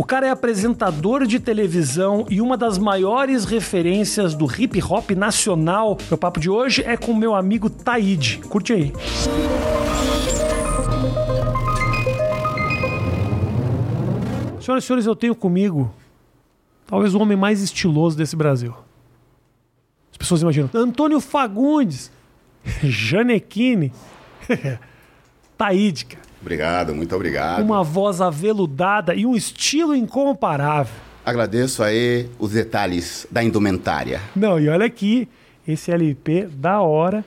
O cara é apresentador de televisão e uma das maiores referências do hip hop nacional. Meu papo de hoje é com meu amigo Taíde. Curte aí. Senhoras e senhores, eu tenho comigo talvez o homem mais estiloso desse Brasil. As pessoas imaginam Antônio Fagundes, Janequine, Taíde, cara. Obrigado, muito obrigado. Uma voz aveludada e um estilo incomparável. Agradeço aí os detalhes da indumentária. Não, e olha aqui, esse LP da hora.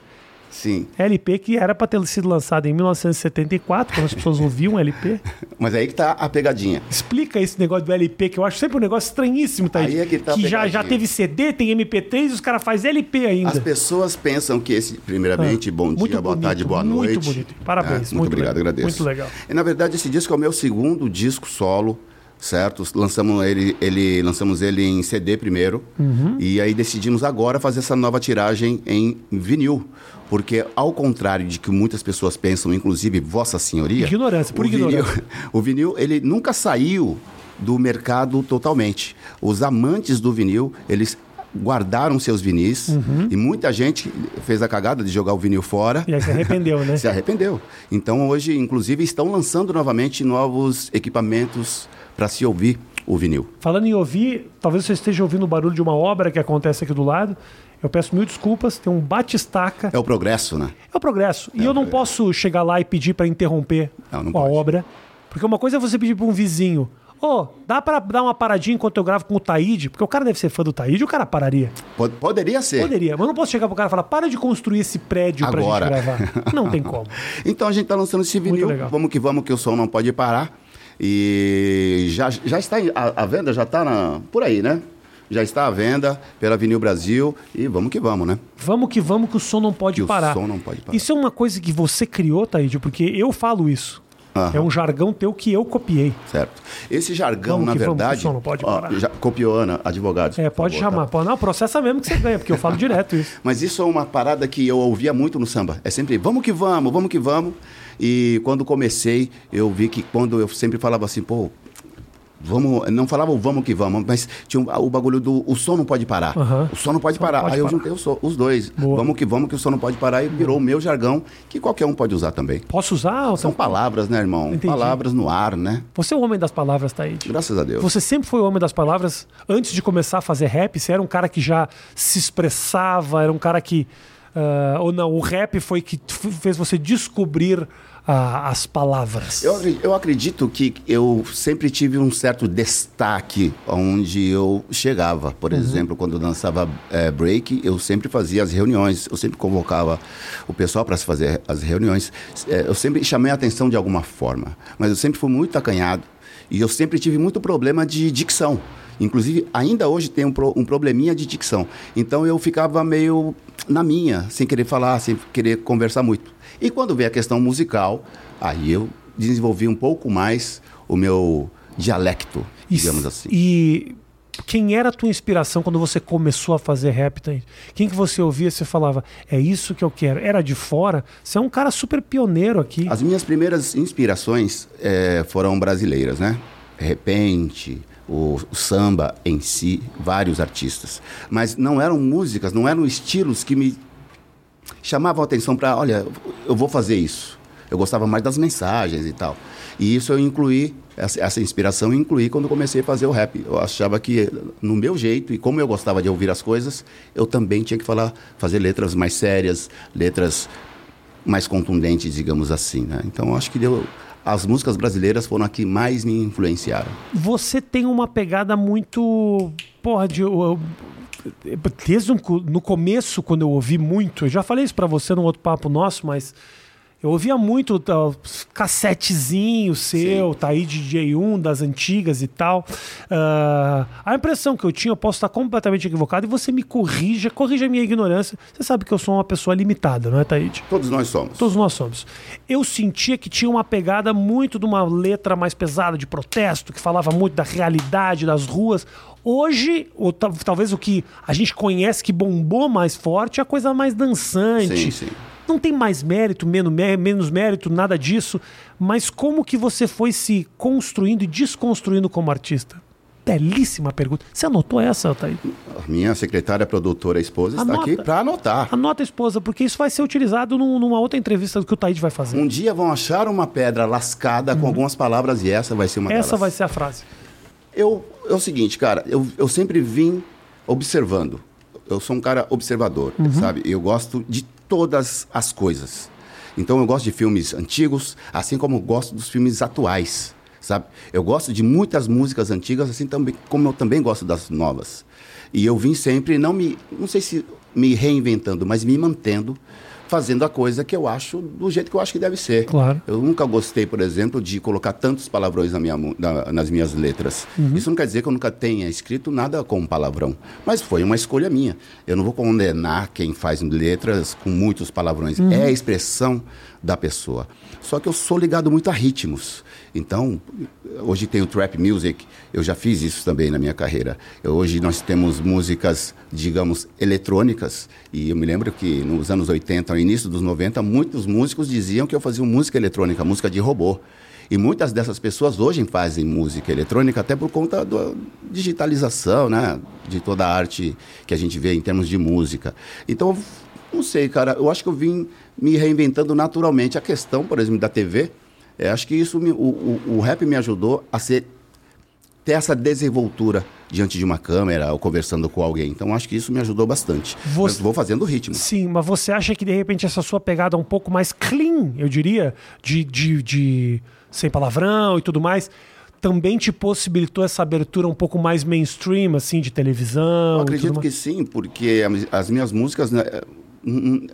Sim. LP que era para ter sido lançado em 1974, quando as pessoas ouviam LP. Mas aí que tá a pegadinha. Explica esse negócio do LP, que eu acho sempre um negócio estranhíssimo, tá Aí é que tá a já, já teve CD, tem MP3 e os caras fazem LP ainda. As pessoas pensam que esse, primeiramente, Ah, bom dia, muito boa bonito, tarde, boa muito noite. bonito. Parabéns, muito, muito obrigado, legal, agradeço. muito legal. E, na verdade, esse disco é o meu segundo disco solo, certo? Lançamos ele, ele, lançamos ele em CD primeiro. Uhum. E aí decidimos agora fazer essa nova tiragem em vinil. Porque, ao contrário de que muitas pessoas pensam, inclusive Vossa Senhoria... Ignorância, por o vinil- ignorância. o vinil, ele nunca saiu do mercado totalmente. Os amantes do vinil, eles guardaram seus vinis Uhum. e muita gente fez a cagada de jogar o vinil fora. E aí se arrependeu, né? Se arrependeu. Então hoje, inclusive, estão lançando novamente novos equipamentos para se ouvir o vinil. Falando em ouvir, talvez você esteja ouvindo o barulho de uma obra que acontece aqui do lado. Eu peço mil desculpas, tem um batistaca. É o progresso, né? É o progresso. E eu não posso chegar lá e pedir para interromper Não, não a pode. obra. Porque uma coisa é você pedir para um vizinho: Ô, dá para dar uma paradinha enquanto eu gravo com o Taíde? Porque o cara deve ser fã do Taíde, o cara pararia. Pod- poderia ser. Poderia, mas eu não posso chegar pro cara e falar: para de construir esse prédio pra Agora. gente gravar. Não tem como. Então a gente está lançando esse vinil. Vamos que vamos, que o som não pode parar. E já, já está a, a venda, já está por aí, né? Já está à venda pela Vinil Brasil e vamos que vamos, né? Vamos que vamos, que o som não pode Que o parar. som não pode parar. Isso é uma coisa que você criou, Taíde, porque eu falo isso. Aham. É um jargão teu que eu copiei. Certo. Esse jargão, Vamos na vamos, verdade. som não pode ó, já copiou, Ana, advogados. É, pode favor, chamar. tá? Pô, Não, processa mesmo que você ganha, porque eu falo direto isso. Mas isso é uma parada que eu ouvia muito no samba. É sempre vamos que vamos, vamos que vamos. E quando comecei, eu vi que quando eu sempre falava assim, pô, vamos, não falava o vamos que vamos, mas tinha o bagulho do o som não pode parar. Aham. O som não pode Som não parar. pode Aí eu parar. juntei o som- os dois. Boa. Vamos que vamos, que o som não pode parar e virou o meu jargão, que qualquer um pode usar também. Posso usar? São não? palavras, né, irmão? Entendi. Palavras no ar, né? Você é o homem das palavras, Taíde. Graças a Deus. Você sempre foi o homem das palavras. Antes de começar a fazer rap, você era um cara que já se expressava, era um cara que. ah, ou não, o rap foi que fez você descobrir ah, as palavras. Eu, eu acredito que eu sempre tive um certo destaque onde eu chegava. Por Uhum. exemplo, quando eu dançava eh, break, eu sempre fazia as reuniões, eu sempre convocava o pessoal para se fazer as reuniões. Eh, eu sempre chamei a atenção de alguma forma, mas eu sempre fui muito acanhado e eu sempre tive muito problema de dicção. Inclusive, ainda hoje tem um, pro- um probleminha de dicção. Então eu ficava meio na minha, sem querer falar, sem querer conversar muito. E quando veio a questão musical, aí eu desenvolvi um pouco mais o meu dialecto, E digamos assim. E quem era a tua inspiração quando você começou a fazer rap, Taíde? Quem que você ouvia e você falava, é isso que eu quero? Era de fora? Você é um cara super pioneiro aqui. As minhas primeiras inspirações eh, foram brasileiras, né? Repente, o, o samba em si, vários artistas. Mas não eram músicas, não eram estilos que me chamavam a atenção para, olha, eu vou fazer isso. Eu gostava mais das mensagens e tal. E isso eu incluí, essa, essa inspiração eu incluí quando comecei a fazer o rap. Eu achava que no meu jeito e como eu gostava de ouvir as coisas, eu também tinha que falar, fazer letras mais sérias, letras mais contundentes, digamos assim, né? Então acho que deu as músicas brasileiras foram a que mais me influenciaram. Você tem uma pegada muito. Porra, de. Co- no começo, quando eu ouvi muito, eu já falei isso pra você num outro papo nosso, mas eu ouvia muito tá, cassetezinho seu, tá aí DJ1 das antigas e tal. Ah, a impressão que eu tinha, eu posso estar completamente equivocado, e você me corrija, corrija a minha ignorância. Você sabe que eu sou uma pessoa limitada, não é, Taíde? Todos nós somos. Todos nós somos. Eu sentia que tinha uma pegada muito de uma letra mais pesada de protesto, que falava muito da realidade das ruas. Hoje, ou ta- talvez o que a gente conhece que bombou mais forte é a coisa mais dançante. Sim, sim. Não tem mais mérito, menos, menos mérito, nada disso, mas como que você foi se construindo e desconstruindo como artista? belíssima pergunta. Você anotou essa, Altair? Minha secretária, produtora, esposa está aqui para anotar. Anota, esposa, porque isso vai ser utilizado num, numa outra entrevista que o Taíde vai fazer. Um dia vão achar uma pedra lascada uhum. com algumas palavras e essa vai ser uma Essa delas. vai ser a frase. Eu, é o seguinte, cara, eu, eu sempre vim observando. Eu sou um cara observador, uhum. sabe? Eu gosto de todas as coisas. Então eu gosto de filmes antigos, assim como eu gosto dos filmes atuais sabe? Eu gosto de muitas músicas antigas, assim também, como eu também gosto das novas. E eu vim sempre, não me, não sei se me reinventando, mas me mantendo fazendo a coisa que eu acho do jeito que eu acho que deve ser. Claro. Eu nunca gostei, por exemplo, de colocar tantos palavrões na minha, na, nas minhas letras. Uhum. Isso não quer dizer que eu nunca tenha escrito nada com palavrão, mas foi uma escolha minha. Eu não vou condenar quem faz letras com muitos palavrões. Uhum. É a expressão da pessoa. Só que eu sou ligado muito a ritmos. Então, hoje tem o trap music, eu já fiz isso também na minha carreira. Hoje nós temos músicas, digamos, eletrônicas, e eu me lembro que nos anos 80, no início dos 90, muitos músicos diziam que eu fazia música eletrônica, música de robô. E muitas dessas pessoas hoje fazem música eletrônica até por conta da digitalização, né? De toda a arte que a gente vê em termos de música. Então, não sei, cara, eu acho que eu vim me reinventando naturalmente. A questão, por exemplo, da TV, é, acho que isso, me, o, o, o, rap me ajudou a ser, ter essa desenvoltura diante de uma câmera ou conversando com alguém. Então acho que isso me ajudou bastante. Você... vou fazendo ritmo. Sim, mas você acha que de repente essa sua pegada um pouco mais clean, eu diria, de, de, de sem palavrão e tudo mais, também te possibilitou essa abertura um pouco mais mainstream, assim, de televisão? Eu acredito que sim, porque as minhas músicas, né,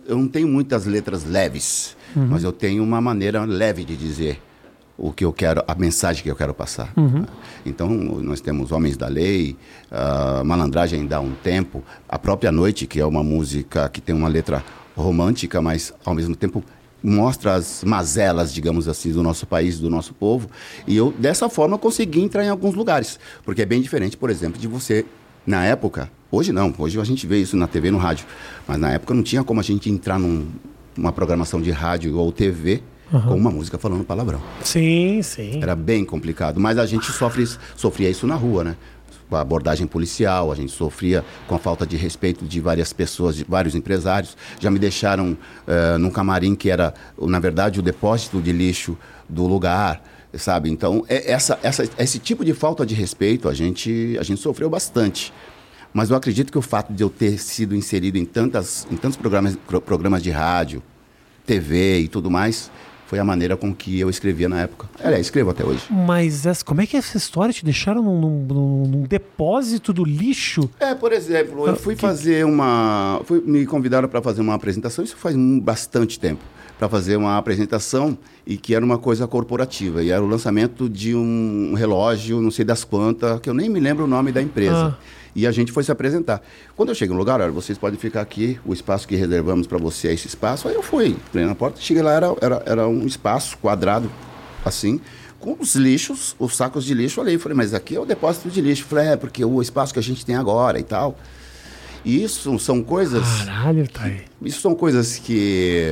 eu não tenho muitas letras leves uhum. mas eu tenho uma maneira leve de dizer o que eu quero, a mensagem que eu quero passar. Uhum. Então, nós temos Homens da Lei, uh, Malandragem dá um tempo, A Própria Noite, que é uma música que tem uma letra romântica, mas ao mesmo tempo mostra as mazelas, digamos assim, do nosso país, do nosso povo. E eu, dessa forma, consegui entrar em alguns lugares. Porque é bem diferente, por exemplo, de você, na época, hoje não, hoje a gente vê isso na TV e no rádio, mas na época não tinha como a gente entrar num, uma programação de rádio ou TV uhum. com uma música falando palavrão. Sim, sim. Era bem complicado, mas a gente sofre, sofria isso na rua, né? Com a abordagem policial, a gente sofria com a falta de respeito de várias pessoas, de vários empresários. Já me deixaram uh, num camarim que era, na verdade, o depósito de lixo do lugar sabe? Então, é, essa, essa, esse tipo de falta de respeito a gente, a gente sofreu bastante. Mas eu acredito que o fato de eu ter sido inserido em, tantas, em tantos programas, programas de rádio, TV e tudo mais, foi a maneira com que eu escrevia na época. É, escrevo até hoje. Mas essa, como é que é essa história? Te deixaram num, num, num depósito do lixo? É, por exemplo, eu ah, fui que... fazer uma. Fui, me convidaram para fazer uma apresentação, isso faz bastante tempo. Para fazer uma apresentação e que era uma coisa corporativa. E era o lançamento de um relógio, não sei das quantas, que eu nem me lembro o nome da empresa. Ah. E a gente foi se apresentar. Quando eu cheguei no lugar, olha, vocês podem ficar aqui, o espaço que reservamos para você é esse espaço. Aí eu fui, entrei na porta, cheguei lá, era, era, era um espaço quadrado, assim, com os lixos, os sacos de lixo ali. Falei, mas aqui é o depósito de lixo. Falei, é, porque o espaço que a gente tem agora e tal. E isso são coisas. Caralho, tá aí. Isso são coisas que.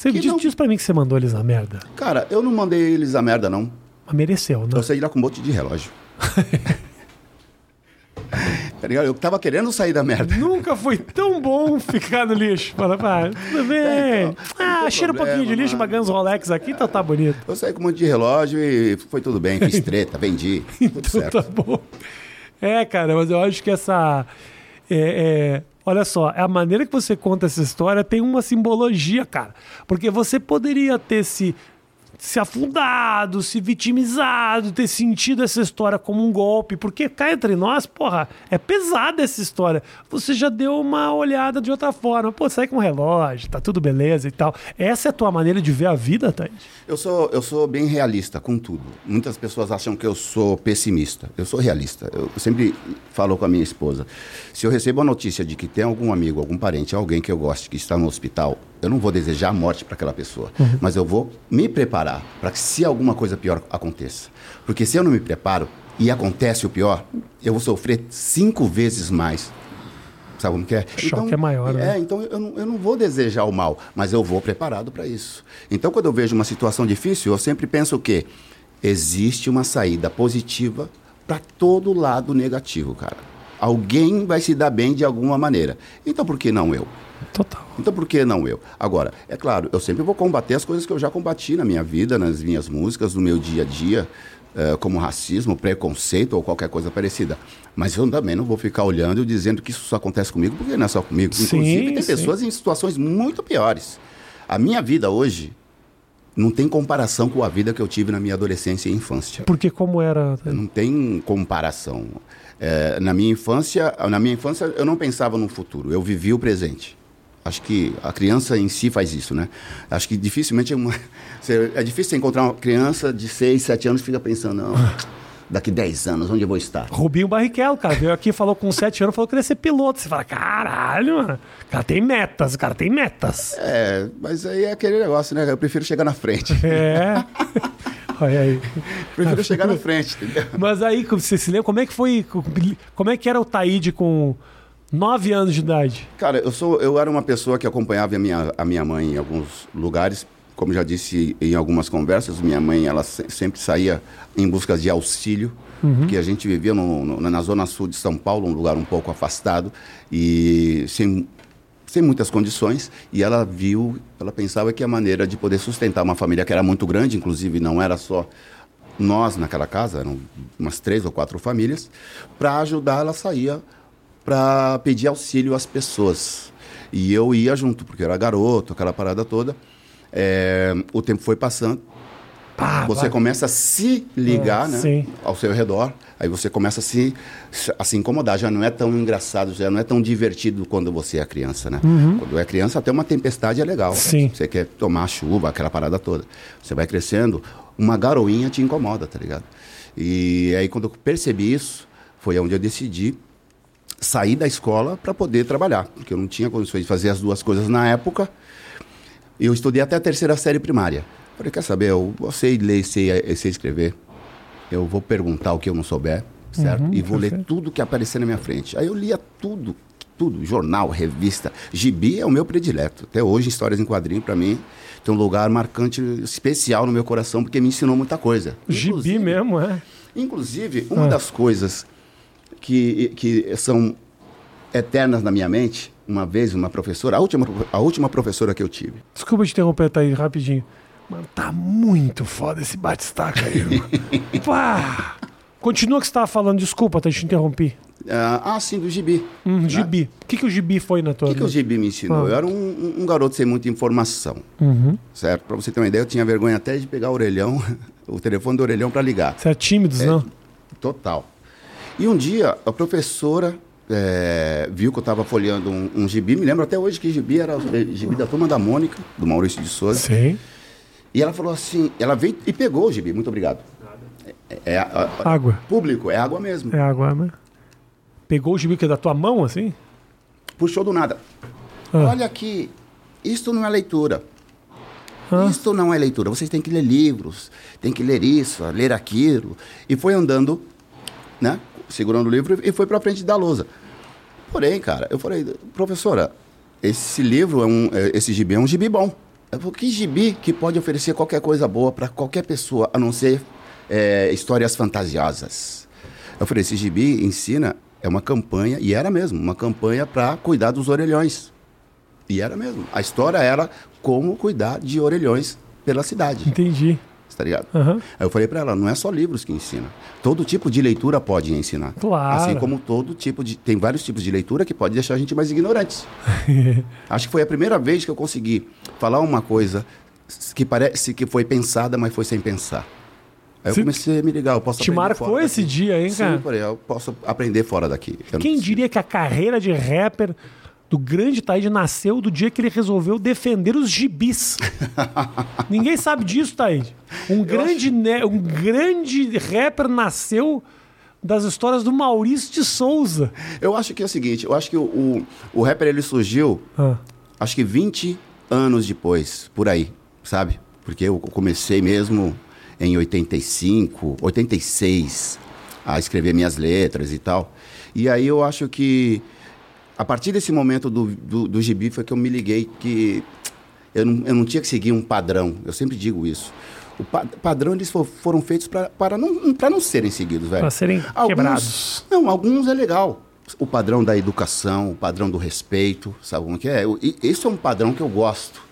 Você que diz, não... diz pra mim que você mandou eles a merda. Cara, eu não mandei eles a merda, não. Mas mereceu, né? Eu saí lá com um monte de relógio. Tá eu tava querendo sair da merda. Nunca foi tão bom ficar no lixo. Fala, pá, tudo bem. É, então, ah, cheira um pouquinho de lixo, uma Guns Rolex aqui, tá, tá bonito. Eu saí com um monte de relógio e foi tudo bem. Fiz treta, vendi. Tudo então, certo. tá bom. É, cara, mas eu acho que essa. É, é, olha só, a maneira que você conta essa história tem uma simbologia, cara. Porque você poderia ter se se afundado, se vitimizado, ter sentido essa história como um golpe, porque cá entre nós, porra, é pesada essa história. Você já deu uma olhada de outra forma, pô, sai com um relógio, tá tudo beleza e tal. Essa é a tua maneira de ver a vida, Thaís? Eu sou, eu sou bem realista com tudo. Muitas pessoas acham que eu sou pessimista. Eu sou realista. Eu sempre falo com a minha esposa. Se eu recebo a notícia de que tem algum amigo, algum parente, alguém que eu goste que está no hospital, eu não vou desejar a morte para aquela pessoa, uhum. mas eu vou me preparar para que se alguma coisa pior aconteça. Porque se eu não me preparo e acontece o pior, eu vou sofrer cinco vezes mais Sabe como que é? O choque é maior, é, né? então eu não, eu não vou desejar o mal, mas eu vou preparado para isso. Então, quando eu vejo uma situação difícil, eu sempre penso o quê? Existe uma saída positiva para todo lado negativo, cara. Alguém vai se dar bem de alguma maneira. Então, por que não eu? Total. Então por que não eu? Agora, é claro, eu sempre vou combater as coisas que eu já combati na minha vida, nas minhas músicas, no meu dia a dia, eh, como racismo, preconceito ou qualquer coisa parecida. Mas eu também não vou ficar olhando e dizendo que isso só acontece comigo, porque não é só comigo. Sim, Inclusive, tem sim. pessoas em situações muito piores. A minha vida hoje não tem comparação com a vida que eu tive na minha adolescência e infância. Porque como era. Não tem comparação. É, na minha infância, na minha infância eu não pensava no futuro, eu vivia o presente. Acho que a criança em si faz isso, né? Acho que dificilmente é uma, é difícil você encontrar uma criança de 6, 7 anos que fica pensando, não, daqui 10 anos onde eu vou estar? Rubinho Barrichello, cara, veio aqui, falou com 7 anos, falou que queria ser piloto. Você fala, caralho, mano. O cara tem metas, o cara tem metas. É, mas aí é aquele negócio, né? Eu prefiro chegar na frente. É. Olha aí. prefiro chegar na frente, entendeu? Mas aí, você se lembra, como é que foi. Como é que era o Taíde com 9 anos de idade? Cara, eu sou, eu era uma pessoa que acompanhava a minha, a minha mãe em alguns lugares. Como já disse em algumas conversas, minha mãe ela se- sempre saía em busca de auxílio, porque a gente vivia no- no- na zona sul de São Paulo, um lugar um pouco afastado e sem sem muitas condições, e ela viu, ela pensava que a maneira de poder sustentar uma família que era muito grande, inclusive não era só nós naquela casa, eram umas três ou quatro famílias, para ajudar ela saía para pedir auxílio às pessoas. E eu ia junto, porque eu era garoto, aquela parada toda. É, o tempo foi passando, você vai. começa a se ligar É, né, sim. ao seu redor, aí você começa a se, a se incomodar. Já não é tão engraçado, já não é tão divertido quando você é criança, né? Quando é criança, até uma tempestade é legal. Uhum. Sim. Você quer tomar chuva, aquela parada toda. Você vai crescendo, uma garoinha te incomoda, tá ligado? E aí, quando eu percebi isso, foi onde eu decidi sair da escola para poder trabalhar, porque eu não tinha condições de fazer as duas coisas na época. Eu estudei até a terceira série primária. Falei, quer saber, eu eu sei ler, sei, sei escrever. Eu vou perguntar o que eu não souber, certo? Uhum, e vou ler tudo que aparecer na minha frente. Aí eu lia tudo, tudo, jornal, revista. Gibi é o meu predileto. Até hoje, histórias em quadrinho, para mim, tem um lugar marcante, especial no meu coração, porque me ensinou muita coisa. Gibi Inclusive- mesmo, é. Inclusive, uma Ah. das coisas que, que são eternas na minha mente, uma vez uma professora, a última, a última professora que eu tive, Desculpa te interromper, Taíde, rapidinho. Mano, tá muito foda esse bate-staca aí. Pá! Continua o que você tava falando, desculpa, Taíde, te interrompi. ah, ah, sim, do gibi. Hum, gibi. O que, que o gibi foi na tua O que, que o vida? gibi me ensinou? Ah. Eu era um, um- garoto sem muita informação, Uhum. certo? Para você ter uma ideia, eu tinha vergonha até de pegar o orelhão, o telefone do orelhão para ligar. Você é tímido, não? Total. E um dia, a professora eh, viu que eu estava folheando um, um gibi, me lembro até hoje que gibi era o gibi da Turma da Mônica, do Maurício de Souza. Sim. E ela falou assim, ela veio e pegou o gibi, muito obrigado. É, é a- a- Água. público, é água mesmo. É água, né? Pegou o gibi que é da tua mão, assim? Puxou do nada. Ah. Olha aqui, isto não é leitura. Ah. Isto não é leitura. Vocês têm que ler livros, tem que ler isso, ler aquilo. E foi andando, né? Segurando o livro e foi para frente da lousa. Porém, cara, eu falei, professora, esse livro é um, é- esse gibi é um gibi bom. Falei, que gibi que pode oferecer qualquer coisa boa para qualquer pessoa, a não ser é, histórias fantasiosas? Eu falei, esse gibi ensina, é uma campanha, e era mesmo, uma campanha para cuidar dos orelhões. E era mesmo. A história era como cuidar de orelhões pela cidade, Entendi. Tá ligado? Aham. Aí eu falei para ela, não é só livros que ensina. Todo tipo de leitura pode ensinar. Claro. Assim como todo tipo de... Tem vários tipos de leitura que pode deixar a gente mais ignorantes. Acho que foi a primeira vez que eu consegui falar uma coisa que parece que foi pensada, mas foi sem pensar. Aí eu comecei a me ligar, eu posso Te marcou esse daqui. dia, hein, Sim, cara? falei, eu posso aprender fora daqui. Eu Quem diria que a carreira de rapper do grande Taíde nasceu do dia que ele resolveu defender os gibis? Ninguém sabe disso, Taíde. Um grande, ne- um grande rapper nasceu das histórias do Maurício de Souza. Eu acho que é o seguinte, eu acho que o, o, o rapper ele surgiu Ah, acho que 20 anos depois, por aí, sabe? Porque eu comecei mesmo em 85, 86 a escrever minhas letras e tal. E aí eu acho que a partir desse momento do, do, do gibi foi que eu me liguei que eu não, eu não tinha que seguir um padrão. Eu sempre digo isso. O pa padrão eles for, foram feitos para não, pra não serem seguidos, velho. Para serem alguns, quebrados. Não, alguns é legal. O padrão da educação, o padrão do respeito, sabe como que é? E, esse é um padrão que eu gosto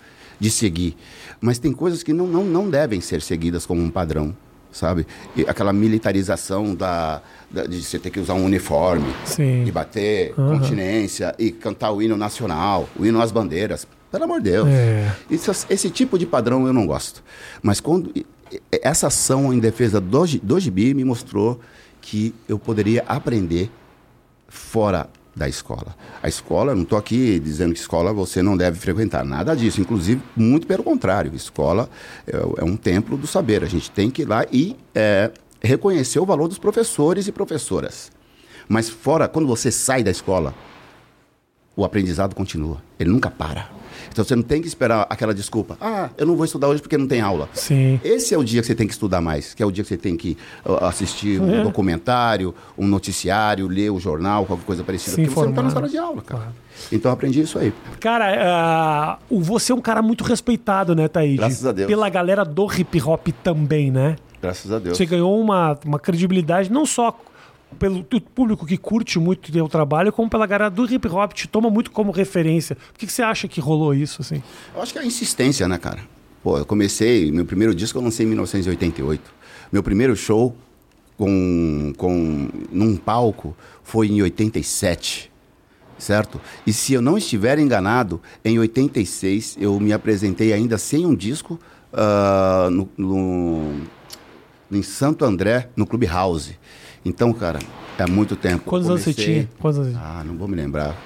de seguir. Mas tem coisas que não, não, não devem ser seguidas como um padrão, sabe? E aquela militarização da, da, de você ter que usar um uniforme, Sim. e bater Aham. continência, e cantar o hino nacional, o hino às bandeiras. Pelo amor de Deus. É. Isso- esse tipo de padrão eu não gosto. Mas quando essa ação em defesa do, do gibi me mostrou que eu poderia aprender fora da escola. A escola, não estou aqui dizendo que escola você não deve frequentar, nada disso. Inclusive, muito pelo contrário, escola é, é um templo do saber. A gente tem que ir lá e é, reconhecer o valor dos professores e professoras. Mas fora, quando você sai da escola, o aprendizado continua. Ele nunca para. Então você não tem que esperar aquela desculpa. Ah, eu não vou estudar hoje porque não tem aula. Sim. Esse é o dia que você tem que estudar mais, que é o dia que você tem que uh, assistir um É. documentário, um noticiário, ler o jornal, qualquer coisa parecida. Se porque você não está na sala de aula, cara. Claro. Então eu aprendi isso aí. Cara, o você é um cara muito respeitado, né, Taíde? Graças a Deus. Pela galera do hip hop também, né? Graças a Deus. Você ganhou uma, uma credibilidade não só pelo público que curte muito o trabalho, como pela galera do hip hop, te toma muito como referência. Por que, que você acha que rolou isso, assim? Eu acho que é a insistência, né, cara? Pô, eu comecei, meu primeiro disco eu lancei em 1988. Meu primeiro show com, com num palco foi em 87, certo? E se eu não estiver enganado, em 86 eu me apresentei ainda sem um disco ah, no, no- em Santo André, no Clube House. Então, cara, é muito tempo. Quantos anos você tinha? Quantos anos? Ah, não vou me lembrar.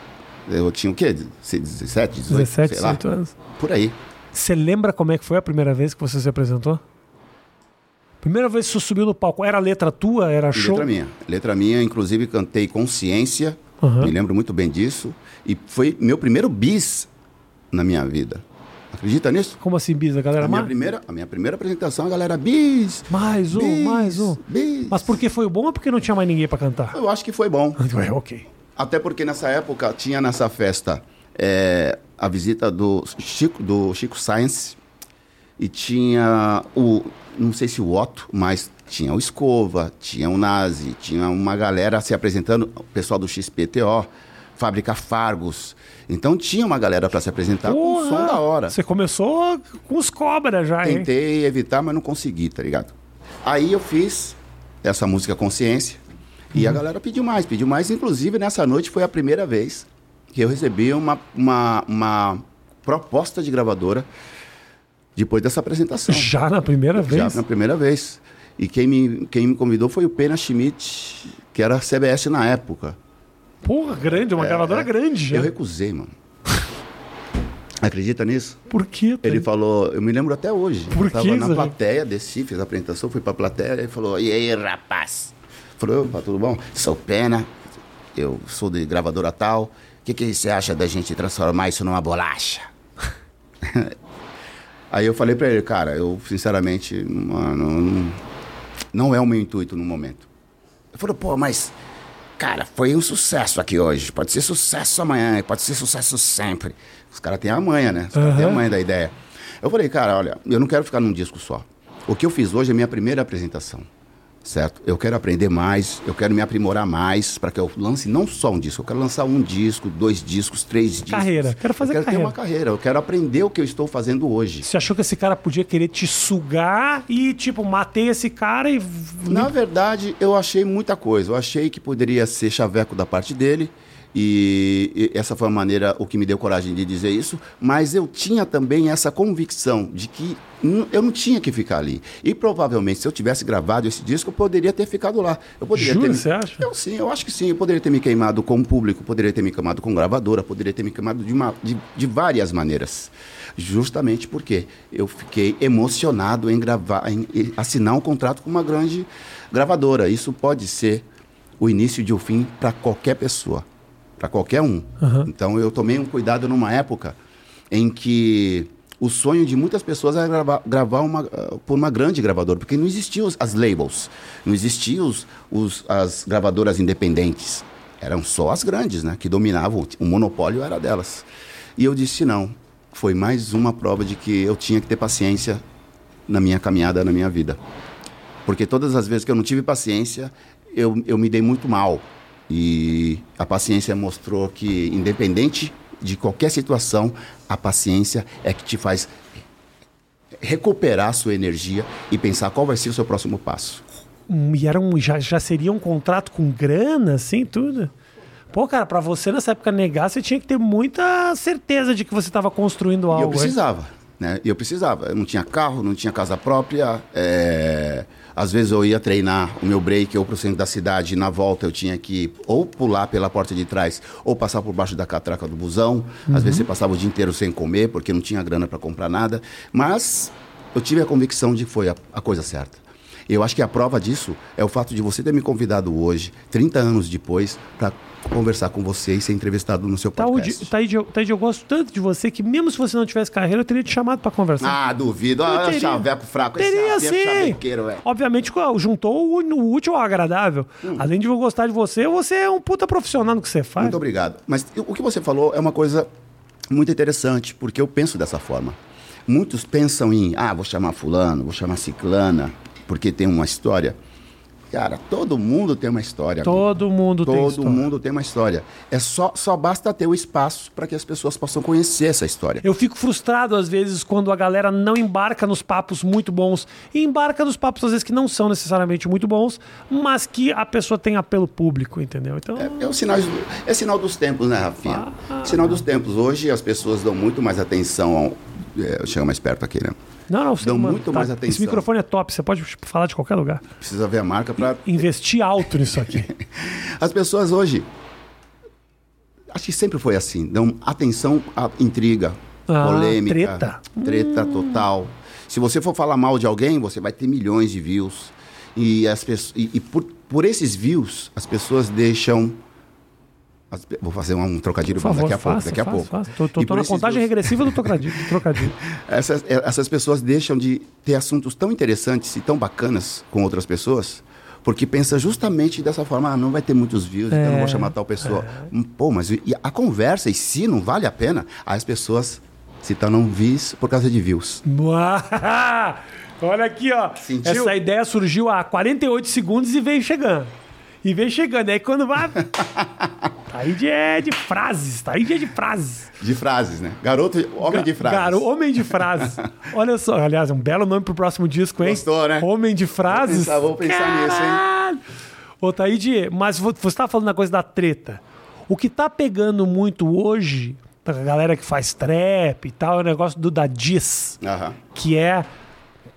Eu tinha o quê? 17, 18? 17, sei lá. 18 anos. Por aí. Você lembra como é que foi a primeira vez que você se apresentou? Primeira vez que você subiu no palco, era letra tua? Era show? Letra minha. Letra minha, inclusive cantei Consciência, Aham. me lembro muito bem disso. E foi meu primeiro bis na minha vida. Acredita nisso? Como assim, Bisa? A galera A minha, mais? primeira, a minha primeira apresentação, a galera bis. Mais um, bis, mais um. bis. Mas porque foi bom ou porque não tinha mais ninguém pra cantar? Eu acho que foi bom. Ok. Até porque nessa época tinha nessa festa é, a visita do Chico, do Chico Science e tinha o, não sei se o Otto, mas tinha o Escova, tinha o Nazi, tinha uma galera se apresentando, o pessoal do XPTO, Fábrica Fargos. Então tinha uma galera para se apresentar com um som da hora. Você começou com os cobras já, hein? Tentei evitar, mas não consegui, tá ligado? Aí eu fiz essa música Consciência e Uhum. a galera pediu mais, pediu mais. Inclusive, nessa noite foi a primeira vez que eu recebi uma, uma, uma proposta de gravadora depois dessa apresentação. Já na primeira Já vez? na primeira vez. E quem me, quem me convidou foi o Pena Schmidt, que era CBS na época. Porra, grande, uma gravadora grande já. É, Eu recusei, mano. Acredita nisso? Por quê? Ele falou, eu me lembro até hoje. Por eu tava que, na Zé? plateia, desci, fiz a apresentação, fui pra plateia, ele falou, e aí, rapaz? Falou, opa, tudo bom? Sou Pena, eu sou de gravadora tal. O que, que você acha da gente transformar isso numa bolacha? aí eu falei pra ele, cara, eu sinceramente, mano, não, não é o meu intuito no momento. Ele falou, pô, mas, cara, foi um sucesso aqui hoje. Pode ser sucesso amanhã, pode ser sucesso sempre. Os caras têm a manha, né? Os caras têm a manha da ideia. Eu falei, cara, olha, eu não quero ficar num disco só. O que eu fiz hoje é minha primeira apresentação, certo? Eu quero aprender mais, eu quero me aprimorar mais para que eu lance não só um disco, eu quero lançar um disco, dois discos, três discos. Carreira, quero fazer eu quero carreira. ter uma carreira, eu quero aprender o que eu estou fazendo hoje. Você achou que esse cara podia querer te sugar e, tipo, matei esse cara e. Na verdade, eu achei muita coisa. Eu achei que poderia ser chaveco da parte dele. E, e essa foi a maneira, o que me deu coragem de dizer isso. Mas eu tinha também essa convicção de que eu não tinha que ficar ali. E provavelmente, se eu tivesse gravado esse disco, eu poderia ter ficado lá. Eu poderia Jura, ter me- você acha? Eu sim, eu acho que sim. Eu poderia ter me queimado com o público, poderia ter me queimado com gravadora, poderia ter me queimado de, uma, de, de várias maneiras. Justamente porque eu fiquei emocionado em gravar, em, em assinar um contrato com uma grande gravadora. Isso pode ser o início de um fim para qualquer pessoa, para qualquer um. Aham. Então eu tomei um cuidado numa época em que o sonho de muitas pessoas era gravar, gravar uma, ah, por uma grande gravadora, porque não existiam as labels, não existiam os, os- as gravadoras independentes. Eram só as grandes, né? Que dominavam, o monopólio era delas. E eu disse não. Foi mais uma prova de que eu tinha que ter paciência na minha caminhada, na minha vida. Porque todas as vezes que eu não tive paciência, eu, eu me dei muito mal. E a paciência mostrou que, independente de qualquer situação, a paciência é que te faz recuperar a sua energia e pensar qual vai ser o seu próximo passo. E era um, já, já seria um contrato com grana, assim, tudo? Pô, cara, pra você nessa época negar, você tinha que ter muita certeza de que você estava construindo E algo. eu hein? precisava, né? E eu precisava. Eu não tinha carro, não tinha casa própria. é, Às vezes eu ia treinar o meu break ou pro centro da cidade e na volta eu tinha que ou pular pela porta de trás ou passar por baixo da catraca do busão. Às vezes você passava o dia inteiro sem comer porque não tinha grana para comprar nada. Mas eu tive a convicção de que foi a, a coisa certa. Eu acho que a prova disso é o fato de você ter me convidado hoje, 30 anos depois, para conversar com você e ser entrevistado no seu Taíde, podcast. Taíde, eu- Taíde, eu gosto tanto de você que mesmo se você não tivesse carreira, eu teria te chamado pra conversar. Ah, duvido. Ah, teria. chaveco fraco. Teria esse é sim. Obviamente, juntou o, o útil ao agradável. Hum. Além de eu gostar de você, você é um puta profissional no que você faz. Muito obrigado. Mas o que você falou é uma coisa muito interessante, porque eu penso dessa forma. Muitos pensam em, ah, vou chamar fulano, vou chamar ciclana, porque tem uma história. Cara, todo mundo tem uma história. Todo mundo tem Todo história. mundo tem uma história. É só, só basta ter o espaço para que as pessoas possam conhecer essa história. Eu fico frustrado às vezes quando a galera não embarca nos papos muito bons e embarca nos papos às vezes que não são necessariamente muito bons, mas que a pessoa tem apelo público, entendeu? Então, É, o sinal, é sinal dos tempos, né, Rafinha? Sinal dos tempos. Hoje as pessoas dão muito mais atenção ao. É, chega mais perto aqui, né? Não, não, você dão muito mais Esse atenção. microfone é top, você pode falar de qualquer lugar. Precisa ver a marca para. Investir alto nisso aqui. As pessoas hoje. Acho que sempre foi assim. Dão atenção à intriga, Ah, polêmica. treta. Treta total. Se você for falar mal de alguém, você vai ter milhões de views. E, as pessoas, e, e por, por esses views, as pessoas deixam. As vou fazer um trocadilho favor, daqui a pouco. faça, Daqui a faça, pouco. faça. Tô, tô- E tô na contagem views- regressiva do trocadilho. do trocadilho. essas, eh, essas pessoas deixam de ter assuntos tão interessantes e tão bacanas com outras pessoas, porque pensa justamente dessa forma, ah, não vai ter muitos views, então eu não É, vou chamar tal pessoa. Hum, Pô, mas e a conversa em si não vale a pena? As pessoas se tornam vis por causa de views. Olha aqui, ó. Sentiu? Essa ideia surgiu há 48 segundos e veio chegando. E veio chegando. Aí quando vai. Taíde é de frases. Taíde é de frases. De frases, né? Garoto, homem de frases. Cara, homem de frases. Olha só, aliás, um belo nome pro próximo disco, hein? Gostou, né? Homem de frases. pensar- vou pensar nisso, hein? Ô, Taíde, mas vo- você tá falando da coisa da treta. O que tá pegando muito hoje, pra galera que faz trap e tal, é o negócio do da Aham. que é.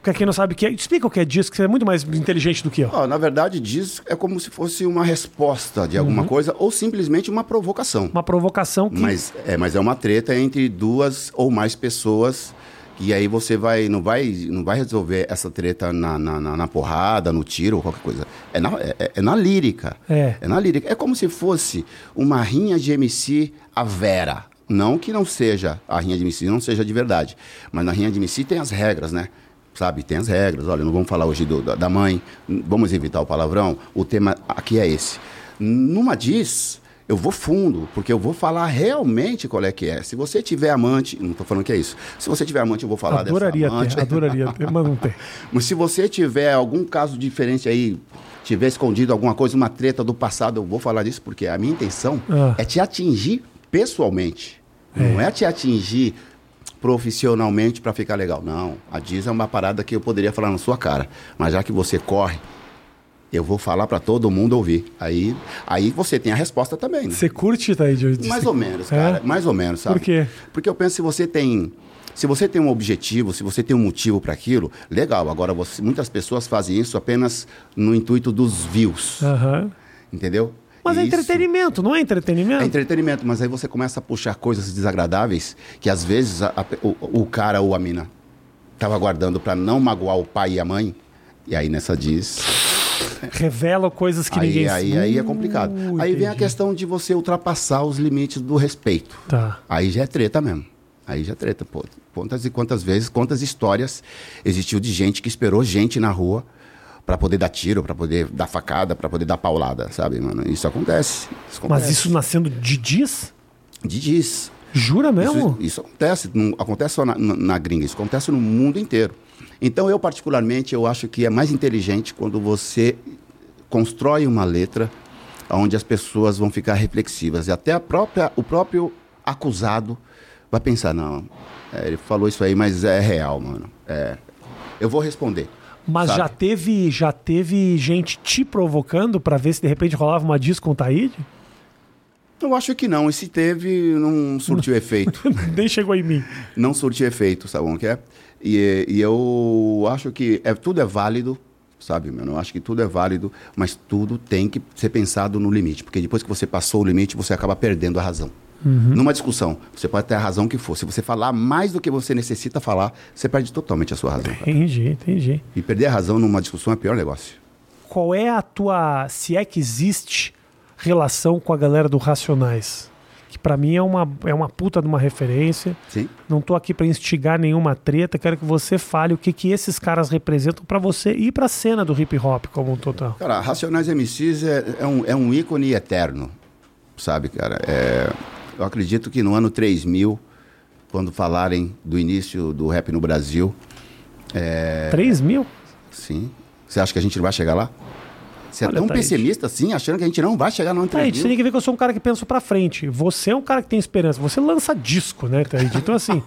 Pra quem não sabe o que é, explica o que é diss, que você é muito mais inteligente do que eu. Ó, na verdade, diz é como se fosse uma resposta de alguma coisa ou simplesmente uma provocação. Uma provocação que. Mas é, mas é uma treta entre duas ou mais pessoas. E aí você vai não vai não vai resolver essa treta na, na, na- na porrada, no tiro ou qualquer coisa. É na, é, é na lírica. É. na lírica. É como se fosse uma rinha de MC a Vera. Não que não seja a rinha de MC, não seja de verdade. Mas na rinha de MC tem as regras, né? Sabe, tem as regras. Olha, não vamos falar hoje do- da, mãe, vamos evitar o palavrão. O tema aqui é esse. Numa diz, eu vou fundo, porque eu vou falar realmente qual é que é. Se você tiver amante, não estou falando que é isso. Se você tiver amante, eu vou falar adoraria dessa amante. ter, adoraria ter, mas não tem. Mas se você tiver algum caso diferente aí, tiver escondido alguma coisa, uma treta do passado, eu vou falar disso porque a minha intenção Ah. é te atingir pessoalmente. Não é te atingir profissionalmente para ficar legal. Não. A Diz é uma parada que eu poderia falar na sua cara. Mas já que você corre, eu vou falar para todo mundo ouvir. Aí, aí você tem a resposta também. Né? Você curte, Taíde? Mais ou menos, É? cara. Mais ou menos, sabe? Por quê? Porque eu penso se você tem. Se você tem um objetivo, se você tem um motivo para aquilo, legal. Agora, você- muitas pessoas fazem isso apenas no intuito dos views. Aham. Entendeu? Mas é Isso entretenimento, não é entretenimento? É entretenimento, mas aí você começa a puxar coisas desagradáveis que às vezes a- a- o, o cara ou a mina tava guardando para não magoar o pai e a mãe. E aí nessa diz. Revela coisas que aí, ninguém aí, aí é complicado. Uh, aí vem a entendi. questão de você ultrapassar os limites do respeito. Tá. Aí já é treta mesmo. Aí já é treta, pô. Quantas e quantas vezes, quantas histórias existiu de gente que esperou gente na rua para poder dar tiro, para poder dar facada, para poder dar paulada, sabe, mano? Isso acontece. Isso acontece. Mas isso nascendo de diz? De diz. Jura mesmo? Isso, isso acontece, não acontece só na, na, na, gringa, isso acontece no mundo inteiro. Então eu particularmente eu acho que é mais inteligente quando você constrói uma letra onde as pessoas vão ficar reflexivas e até a própria o próprio acusado vai pensar não, é, ele falou isso aí, mas é real, mano. É, eu vou responder. Mas sabe? já teve já teve gente te provocando para ver se de repente rolava uma disco com o Taíde? Eu acho que não. E se teve, não surtiu efeito. Nem chegou em mim. Não surtiu efeito, sabe o que é? E, e, eu acho que é, tudo é válido, sabe, mano? Eu acho que tudo é válido, mas tudo tem que ser pensado no limite. Porque depois que você passou o limite, você acaba perdendo a razão. Uhum. Numa discussão, você pode ter a razão que for. Se você falar mais do que você necessita falar, você perde totalmente a sua razão. Cara. Entendi, entendi. E perder a razão numa discussão é o pior negócio. Qual é a tua. Se é que existe relação com a galera do Racionais. Que para mim é uma, é uma puta de uma referência. Sim. Não tô aqui para instigar nenhuma treta. Quero que você fale o que, que esses caras representam para você e pra cena do hip hop como um total. Cara, Racionais MCs é, é, um, é um ícone eterno. Sabe, cara? É, eu acredito que no ano 3000, quando falarem do início do rap no Brasil. É... 3 mil? Sim. Você acha que a gente vai chegar lá? Você é Olha, tão pessimista assim, achando que a gente não vai chegar no ano Thaís, você tem que ver que eu sou um cara que pensa pra frente. Você é um cara que tem esperança. Você lança disco, né, Thaís? Então, assim,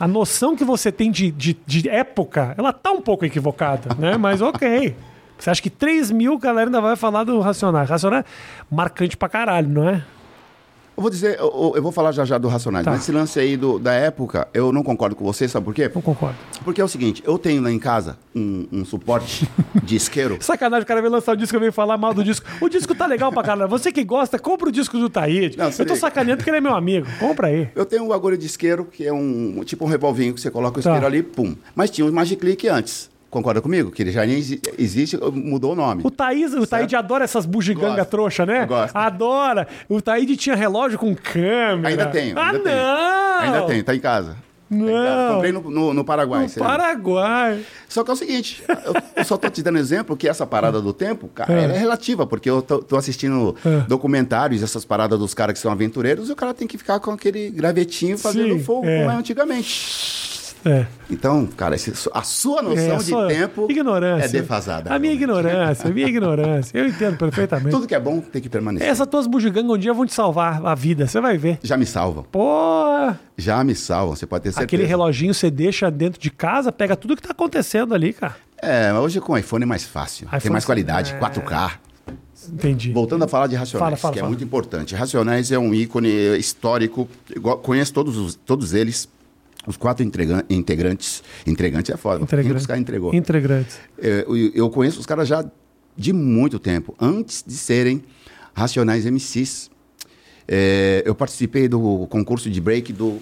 a noção que você tem de, de, de, época, ela tá um pouco equivocada, né? Mas ok. Você acha que 3 mil galera ainda vai falar do Racionais? Racionais é marcante pra caralho, não é? Eu vou dizer, eu, eu, vou falar já já do Racionais, tá. mas esse lance aí do, da época, eu não concordo com você, sabe por quê? Não concordo. Porque é o seguinte, eu tenho lá em casa um, um suporte de isqueiro. Sacanagem, o cara veio lançar o disco e veio falar mal do disco. O disco tá legal pra caralho. Você que gosta, compra o disco do Taíde. Eu tô sacaneando porque ele é meu amigo. Compra aí. Eu tenho um agulha de isqueiro, que é um tipo um revolvinho que você coloca o isqueiro tá. ali, pum. Mas tinha um Magic Click antes. Concorda comigo? Que ele já nem existe, mudou o nome. O Thaís, o adora essas bugiganga trouxa, né? Gosto. Adora. O Taíde tinha relógio com câmera. Ainda tenho. Ah, ainda não! Tenho. Ainda tem, tá em casa. Tá não. Comprei no, no, no Paraguai. No Paraguai. Lembra? Só que é o seguinte, eu, eu, só tô te dando exemplo que essa parada do tempo, cara, é. ela é relativa, porque eu tô, tô assistindo é. documentários, essas paradas dos caras que são aventureiros, e o cara tem que ficar com aquele gravetinho fazendo Sim, fogo, é. como é antigamente. É. Então, cara, a sua noção é, a sua de tempo ignorância. é defasada. A minha ignorância, a minha ignorância. Eu entendo perfeitamente. Tudo que é bom tem que permanecer. Essas tuas bugigangas um dia vão te salvar a vida, você vai ver. Já me salvam. Pô! Já me salvam, você pode ter certeza. Aquele reloginho você deixa dentro de casa, pega tudo que tá acontecendo ali, cara. É, hoje com o iPhone é mais fácil. IPhone tem mais qualidade, é... 4K. Entendi. Voltando a falar de Racionais, fala, fala, que é muito importante. Racionais é um ícone histórico, conheço todos, os, todos eles, os quatro integrantes. Integrantes é foda. Integrante. Os caras entregou. Integrantes. É, eu, eu, conheço os caras já de muito tempo, antes de serem Racionais MCs. É, eu participei do concurso de break do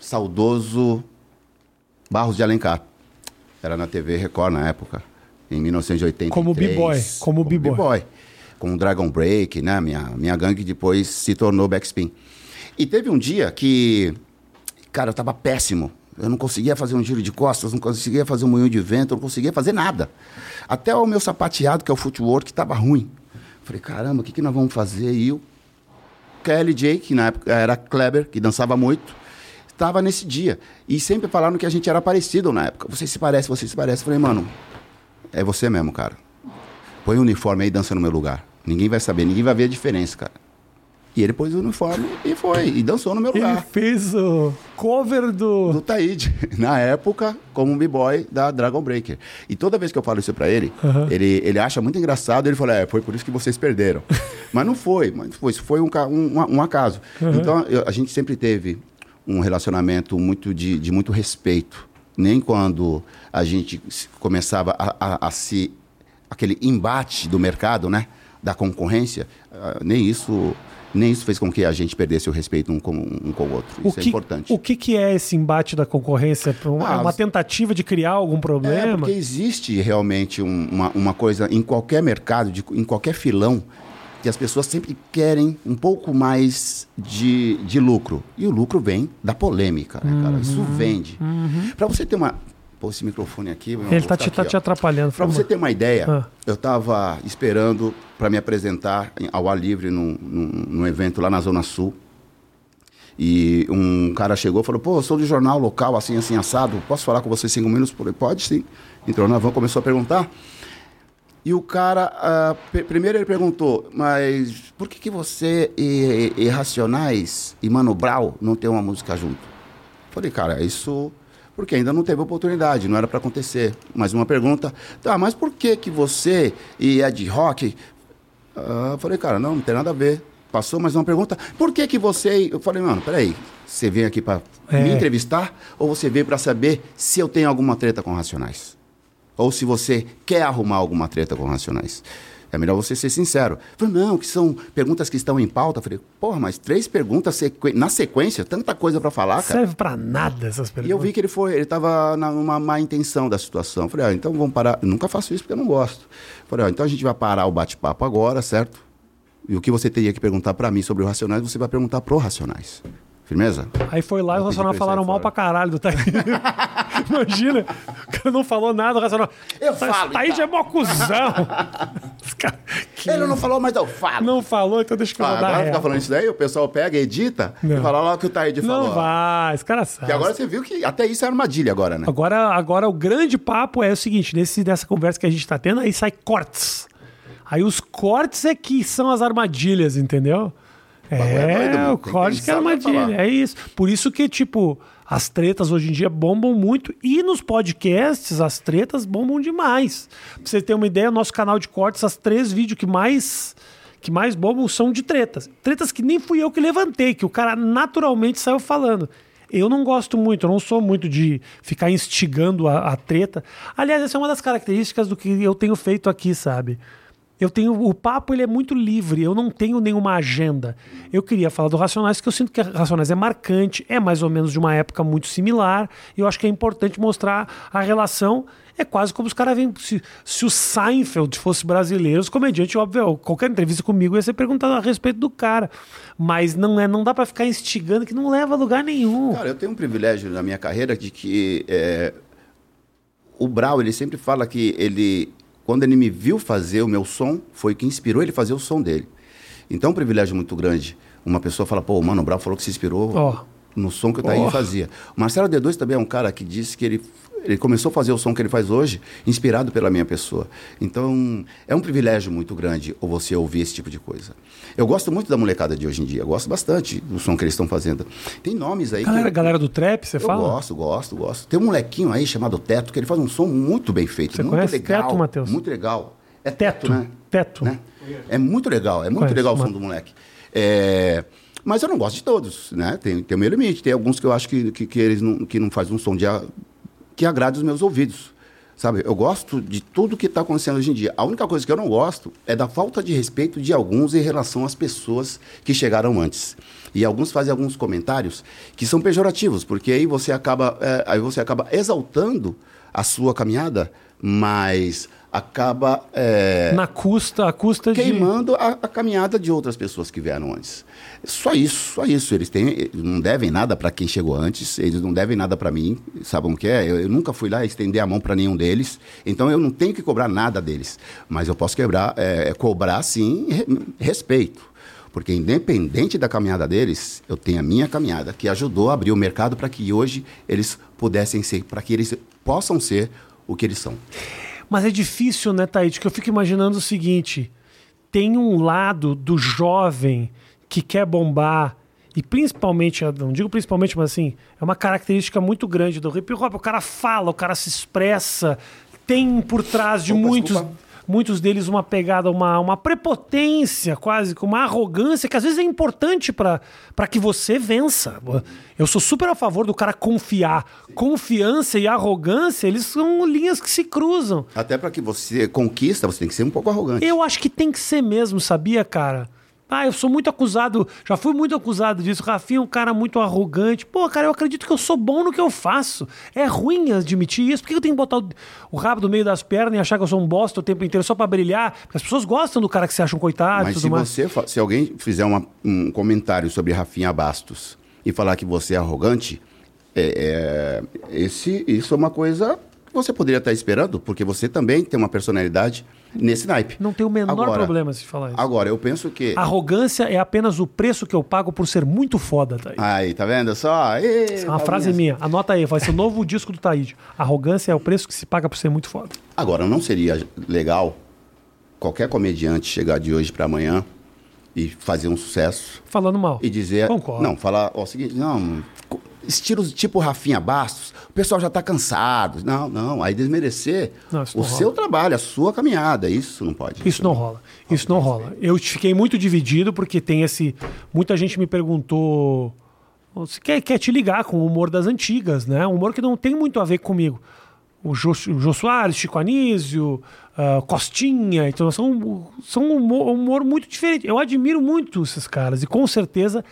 saudoso Barros de Alencar. Era na TV Record na época, em 1983. Como B-Boy. Como B-Boy. Com o Dragon Break, né? Minha, minha gangue depois se tornou Backspin. E teve um dia que Cara, eu estava péssimo. Eu não conseguia fazer um giro de costas, não conseguia fazer um moinho de vento, não conseguia fazer nada. Até o meu sapateado, que é o footwork, estava ruim. Falei, caramba, o que, que nós vamos fazer? E o KLJ, que na época era Kleber, que dançava muito, estava nesse dia. E sempre falaram que a gente era parecido na época. Você se parece, você se parece. Falei, mano, é você mesmo, cara. Põe o uniforme aí e dança no meu lugar. Ninguém vai saber, ninguém vai ver a diferença, cara. E ele pôs o uniforme e foi, e dançou no meu lugar. Ele fez o cover do... Do Taíde, na época, como um b-boy da Dragon Breaker. E toda vez que eu falo isso pra ele, uhum. ele, ele acha muito engraçado, ele fala, é, foi por isso que vocês perderam. mas não foi, mas foi, isso foi um, um, um acaso. Uhum. Então, eu, a gente sempre teve um relacionamento muito de, de muito respeito. Nem quando a gente começava a, a, a se... aquele embate do mercado, né? Da concorrência, uh, nem isso nem isso fez com que a gente perdesse o respeito um com, um com o outro. O isso é que, é importante. O que, que é esse embate da concorrência? Uma, ah, uma tentativa de criar algum problema? É, porque existe realmente um, uma, uma coisa em qualquer mercado, de, em qualquer filão, que as pessoas sempre querem um pouco mais de, de lucro. E o lucro vem da polêmica, né, cara? Isso uhum, vende. Uhum. Para você ter uma esse microfone aqui. Ele tá ficar te, tá aqui, te atrapalhando. Por você ter uma ideia, Ah. eu tava esperando para me apresentar ao ar livre num, num, num evento lá na Zona Sul. E um cara chegou e falou: Pô, eu sou do jornal local, assim, assim, assado. Posso falar com você cinco minutos? Falei, Pode sim. Entrou na van, começou a perguntar. E o cara, pe- primeiro ele perguntou, mas por que, que você e, e Racionais e Mano Brown não tem uma música junto? Falei, cara, isso porque ainda não teve oportunidade, não era para acontecer. Mais uma pergunta, tá, mas por que que você e Ed Rock? Ah, falei, cara, não, não tem nada a ver. Passou mais uma pergunta, por que que você... Eu falei, mano, peraí, você veio aqui para É. me entrevistar ou você veio para saber se eu tenho alguma treta com Racionais? Ou se você quer arrumar alguma treta com Racionais. É melhor você ser sincero. Falei, não, que são perguntas que estão em pauta. Falei, porra, mas três perguntas sequ... na sequência, tanta coisa para falar, cara. Serve pra nada essas perguntas. E eu vi que ele foi, ele estava numa má intenção da situação. Falei, ah, então vamos parar. Eu nunca faço isso porque eu não gosto. Falei, ah, então a gente vai parar o bate-papo agora, certo? E o que você teria que perguntar para mim sobre o Racionais, você vai perguntar pro Racionais. Firmeza? Aí foi lá e o ele falaram mal fora. pra caralho do Taíde. Imagina, o cara não falou nada, o Racional. Eu "Esse falo, Taíde então." é mó cuzão. Os cara- que Ele não falou, mas eu falo. não falou, então deixa que eu Ah, agora ficar falando isso daí, o pessoal pega, edita Não. e fala lá o que o Taíde falou. Não vai, esse cara sabe. E agora você viu que até isso é armadilha agora, né? Agora, agora o grande papo é o seguinte: nesse, nessa conversa que a gente tá tendo, aí sai cortes. Aí os cortes é que são as armadilhas, entendeu? é É, doido, o corte que é armadilha. É isso. Por isso que, tipo, as tretas hoje em dia bombam muito. E nos podcasts, as tretas bombam demais. Pra você ter uma ideia, nosso canal de cortes, as três vídeos que mais. Que mais bombam são de tretas. Tretas que nem fui eu que levantei, que o cara naturalmente saiu falando. Eu não gosto muito, eu não sou muito de ficar instigando a, a treta. Aliás, essa é uma das características do que eu tenho feito aqui, sabe? Eu tenho o papo ele é muito livre, eu não tenho nenhuma agenda. Eu queria falar do Racionais porque eu sinto que Racionais é marcante, é mais ou menos de uma época muito similar, e eu acho que é importante mostrar a relação. É quase como os caras vêm. Se, se o Seinfeld fosse brasileiro, os comediantes, óbvio, qualquer entrevista comigo ia ser perguntado a respeito do cara. Mas não é, não dá pra ficar instigando que não leva a lugar nenhum. Cara, eu tenho um privilégio na minha carreira de que é, o Brau, ele sempre fala que ele, quando ele me viu fazer o meu som, foi que inspirou ele a fazer o som dele. Então é um privilégio muito grande. Uma pessoa fala, pô, mano, o Brau falou que se inspirou Ó. no som que o Taí Ó. fazia. O Marcelo D2 também é um cara que disse que ele, ele começou a fazer o som que ele faz hoje, inspirado pela minha pessoa. Então, é um privilégio muito grande você ouvir esse tipo de coisa. Eu gosto muito da molecada de hoje em dia, eu gosto bastante do som que eles estão fazendo. Tem nomes aí Galera, galera do trap, você Eu fala? gosto, gosto, gosto. Tem um molequinho aí chamado Teto, que ele faz um som muito bem feito, Você muito conhece legal. Teto, Matheus? Muito legal. É Teto, Teto, né? Teto. Né? É muito legal, é muito Conheço, legal o som do moleque. É, Mas eu não gosto de todos, né? Tem, tem o meu limite. Tem alguns que eu acho que, que, que eles não, que não fazem um som de, que agrade os meus ouvidos. Sabe? Eu gosto de tudo que está acontecendo hoje em dia. A única coisa que eu não gosto é da falta de respeito de alguns em relação às pessoas que chegaram antes. E alguns fazem alguns comentários que são pejorativos, porque aí você acaba, é, aí você acaba exaltando a sua caminhada, mas acaba é, Na custa, a custa de. queimando a, a caminhada de outras pessoas que vieram antes. Só isso, só isso. Eles têm, eles não devem nada para quem chegou antes, eles não devem nada para mim, sabem o que é? Eu, eu nunca fui lá estender a mão para nenhum deles, então eu não tenho que cobrar nada deles. Mas eu posso quebrar, é, é, cobrar, sim, re- respeito. Porque independente da caminhada deles, eu tenho a minha caminhada, que ajudou a abrir o mercado para que hoje eles pudessem ser, para que eles possam ser o que eles são. Mas é difícil, né, Thaís? Que eu fico imaginando o seguinte: tem um lado do jovem que quer bombar, e principalmente, não digo principalmente, mas assim, é uma característica muito grande do hip hop. O cara fala, o cara se expressa, tem por trás de Opa, muitos. desculpa. Muitos deles uma pegada, uma, uma prepotência, quase com uma arrogância, que às vezes é importante para que você vença. Eu sou super a favor do cara confiar. Confiança e arrogância, eles são linhas que se cruzam. Até para que você conquista, você tem que ser um pouco arrogante. Eu acho que tem que ser mesmo, sabia, cara? Ah, eu sou muito acusado, já fui muito acusado disso. Rafinha é um cara muito arrogante. Pô, cara, eu acredito que eu sou bom no que eu faço. É ruim admitir isso. Por que eu tenho que botar o, o rabo no meio das pernas e achar que eu sou um bosta o tempo inteiro só pra brilhar? Porque as pessoas gostam do cara que se acha um coitado e Mas tudo se mais. você, se alguém fizer uma- um comentário sobre Rafinha Bastos e falar que você é arrogante, é, é, esse, isso é uma coisa você poderia estar esperando, porque você também tem uma personalidade nesse naipe. Não tem o menor Agora- problema se falar isso. Agora, eu penso que. Arrogância é apenas o preço que eu pago por ser muito foda, Thaís. Aí, tá vendo só? Ê, é uma frase minha. Anota aí, vai ser o novo disco do Taíde. Arrogância é o preço que se paga por ser muito foda. Agora, não seria legal qualquer comediante chegar de hoje para amanhã e fazer um sucesso Falando mal. e dizer. Concordo. Não, falar ó, o seguinte, não. Estilos tipo Rafinha Bastos, o pessoal já tá cansado. Não, não. Aí desmerecer Não, o rola. seu trabalho, a sua caminhada. Isso não pode. Isso não rola. Isso não rola. Eu fiquei muito divididido porque tem esse. Muita gente me perguntou. Você quer, quer te ligar com o humor das antigas, né? Um humor que não tem muito a ver comigo. O Jô, o Jô Soares, Chico Anísio, ah, Costinha, então são, são um humor, um humor muito diferente. Eu admiro muito esses caras e com certeza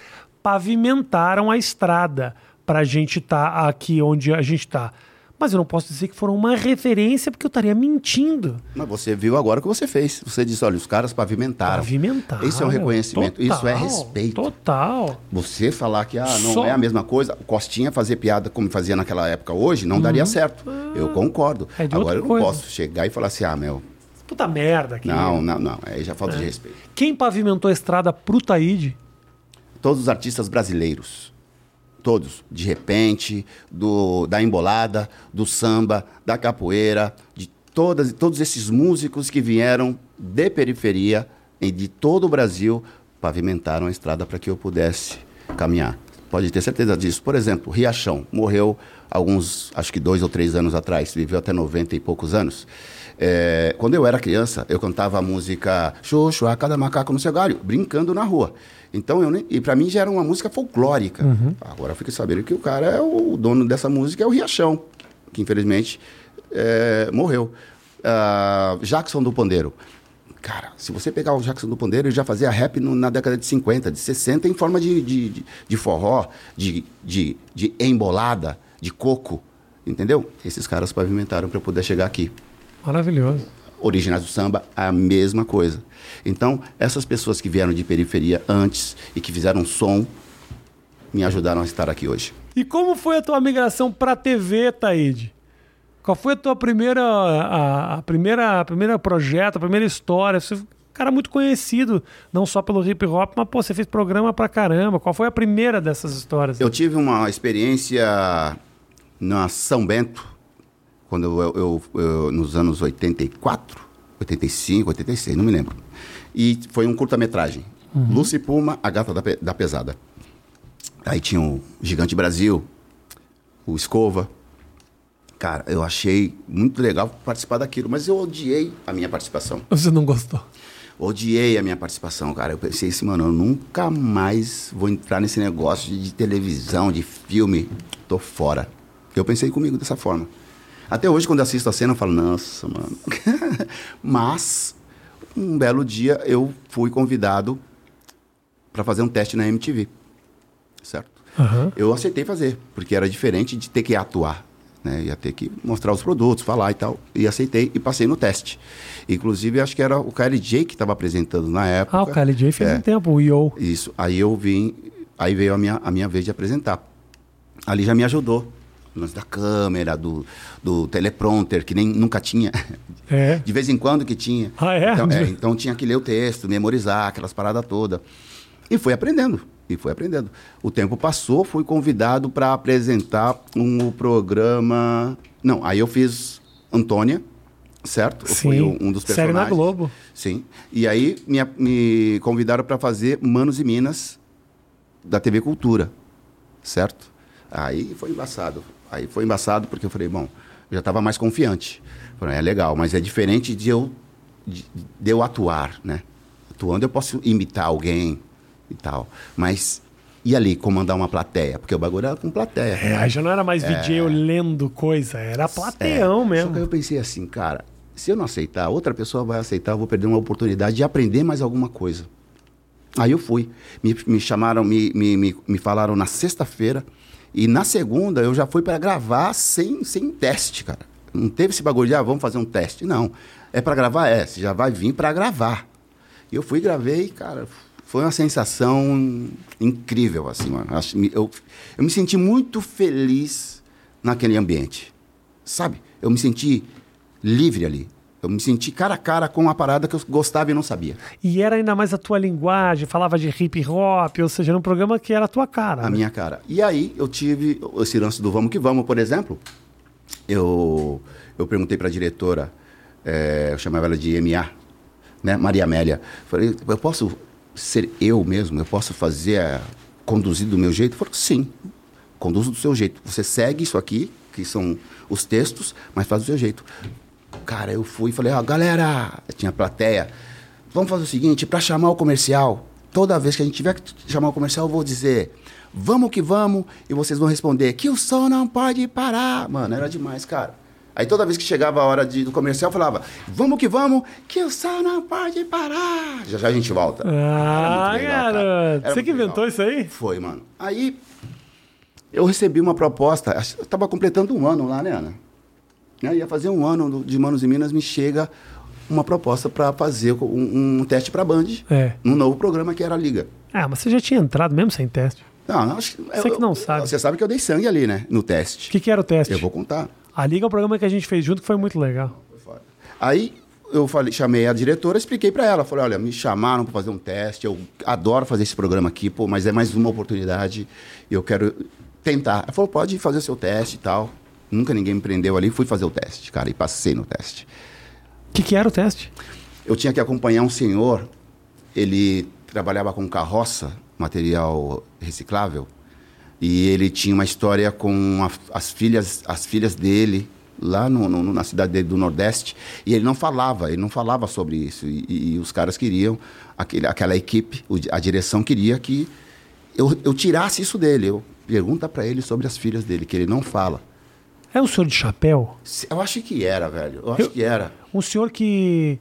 pavimentaram a estrada para a gente estar aqui onde a gente está. Mas eu não posso dizer que foram uma referência porque eu estaria mentindo. Mas você viu agora o que você fez. Você disse, olha, os caras pavimentaram. Pavimentaram. Isso é um reconhecimento. Isso é Total, respeito. Total. Você falar que ah, não Só- é a mesma coisa, Costinha fazer piada como fazia naquela época hoje, não daria certo. Eu concordo. É Agora eu não coisa. posso chegar e falar assim, ah, meu, Puta merda. Que... não, não, não. Aí já É. falta de respeito. Quem pavimentou a estrada pro Taíde? Todos os artistas brasileiros. Todos. De repente, do, da embolada, do samba, da capoeira, de todas, todos esses músicos que vieram de periferia e de todo o Brasil pavimentaram a estrada para que eu pudesse caminhar. Pode ter certeza disso. Por exemplo, Riachão morreu alguns, acho que dois ou três anos atrás, viveu até 90 e poucos anos. É, quando eu era criança, eu cantava a música Xoxo, a cada macaco no seu galho, brincando na rua. Então, eu nem, e para mim já era uma música folclórica. Agora eu fiquei sabendo que o cara é o, o dono dessa música é o Riachão, que infelizmente é, morreu. Ah, Jackson do Pandeiro. Cara, se você pegar o Jackson do Pandeiro, ele já fazia rap no- na década de 50, de 60, em forma de, de, de- de forró, de, de, de embolada, de coco. Entendeu? Esses caras pavimentaram para eu poder chegar aqui. Maravilhoso. Originais do samba, a mesma coisa. Então, essas pessoas que vieram de periferia antes e que fizeram som, me ajudaram a estar aqui hoje. E como foi a tua migração pra TV, Taíde? Qual foi a tua primeira, a, a primeira, a primeira projeto, a primeira história? Você é um cara muito conhecido, não só pelo hip hop, mas pô, você fez programa pra caramba. Qual foi a primeira dessas histórias? Eu tive uma experiência na São Bento, quando eu, eu- eu- nos anos 84, 85, 86, não me lembro. E foi um curta-metragem. Lucy Puma, a gata da, da pesada. Aí tinha o Gigante Brasil, o Escova. Cara, eu achei muito legal participar daquilo, mas eu odiei a minha participação. Você não gostou? Odiei a minha participação, cara. Eu pensei assim, mano, eu nunca mais vou entrar nesse negócio de televisão, de filme. Tô fora. Eu pensei comigo dessa forma. Até hoje, quando eu assisto a cena, eu falo, nossa, mano. Mas, um belo dia, eu fui convidado para fazer um teste na MTV. Certo? Aham. Eu aceitei fazer, porque era diferente de ter que atuar. Né? Ia ter que mostrar os produtos, falar e tal. E aceitei e passei no teste. Inclusive, acho que era o KLJ que estava apresentando na época. Ah, o KLJ fez É. um tempo, o Yo. Isso. Aí eu vim, aí veio a minha, a minha vez de apresentar. Ali já me ajudou. Lance da câmera, do, do teleprompter, que nem nunca tinha. É. De vez em quando que tinha. Ah, é? Então, é, então tinha que ler o texto, memorizar, aquelas paradas todas. E fui aprendendo. E fui aprendendo. O tempo passou, fui convidado para apresentar um programa. Não, aí eu fiz Antônia, certo? Eu fui Sim. um um dos Série personagens. na Globo. Sim. E aí me, me convidaram para fazer Manos e Minas da TV Cultura, certo? Aí foi embaçado. Aí foi embaçado porque eu falei, bom, eu já estava mais confiante. Falei, é legal, mas é diferente de eu, de, de eu atuar, né? Atuando eu posso imitar alguém e tal, mas e ali comandar uma plateia? Porque o bagulho era com plateia. É, já não era mais VJ lendo coisa, era plateião É, Só mesmo. que eu pensei assim, cara, se eu não aceitar, outra pessoa vai aceitar, eu vou perder uma oportunidade de aprender mais alguma coisa. Aí eu fui. Me, me chamaram, me, me, me, me falaram na sexta-feira. E na segunda eu já fui para gravar sem, sem teste, cara. Não teve esse bagulho de, ah, vamos fazer um teste. Não. É para gravar? É. Você já vai vir para gravar. E eu fui gravei, cara. Foi uma sensação incrível, assim, mano. Eu, eu me senti muito feliz naquele ambiente. Sabe? Eu me senti livre ali. Eu me senti cara a cara com uma parada que eu gostava e não sabia. E era ainda mais a tua linguagem, falava de hip hop, ou seja, era um programa que era a tua cara. A né? minha cara. E aí eu tive esse lance do Vamos Que Vamos, por exemplo. Eu, eu perguntei para a diretora, é, eu chamava ela de MA, né? Maria Amélia. Falei, eu posso ser eu mesmo? Eu posso fazer, a, conduzir do meu jeito? Falei, sim, conduzo do seu jeito. Você segue isso aqui, que são os textos, mas faz do seu jeito. Cara, eu fui e falei, ó, galera, tinha plateia, vamos fazer o seguinte, para chamar o comercial, toda vez que a gente tiver que chamar o comercial, eu vou dizer, vamos que vamos, e vocês vão responder, que o som não pode parar. Mano, era demais, cara. Aí toda vez que chegava a hora de, do comercial, eu falava, vamos que vamos, que o som não pode parar. Já já a gente volta. Ah, legal, cara. garoto. Você que inventou legal. isso aí? Foi, mano. Aí eu recebi uma proposta, eu tava completando um ano lá, né, Ana? Né, Ia fazer um ano de Manos e Minas, me chega uma proposta para fazer um, um teste para Band, É. num novo programa que era a Liga. Ah, mas você já tinha entrado mesmo sem teste. Não, não, acho, Você que não sabe. Você sabe que eu dei sangue ali, né, no teste. O que, que era o teste? Eu vou contar. A Liga é um programa que a gente fez junto que foi muito legal. Aí eu falei, chamei a diretora, expliquei para ela, falei, olha, me chamaram para fazer um teste, eu adoro fazer esse programa aqui, pô, mas é mais uma oportunidade, eu quero tentar. Ela falou, pode fazer seu teste e tal. Nunca ninguém me prendeu ali, fui fazer o teste, cara, e passei no teste. O que, que era o teste? Eu tinha que acompanhar um senhor, ele trabalhava com carroça, material reciclável, e ele tinha uma história com a- as filhas, as filhas dele lá no- no- na cidade dele do Nordeste, e ele não falava, ele não falava sobre isso, e, e os caras queriam, aquele, aquela equipe, a direção queria que eu, eu tirasse isso dele. Eu pergunta para ele sobre as filhas dele, que ele não fala. É um senhor de chapéu? Eu acho que era, velho. Eu acho Eu- que era. Um senhor que,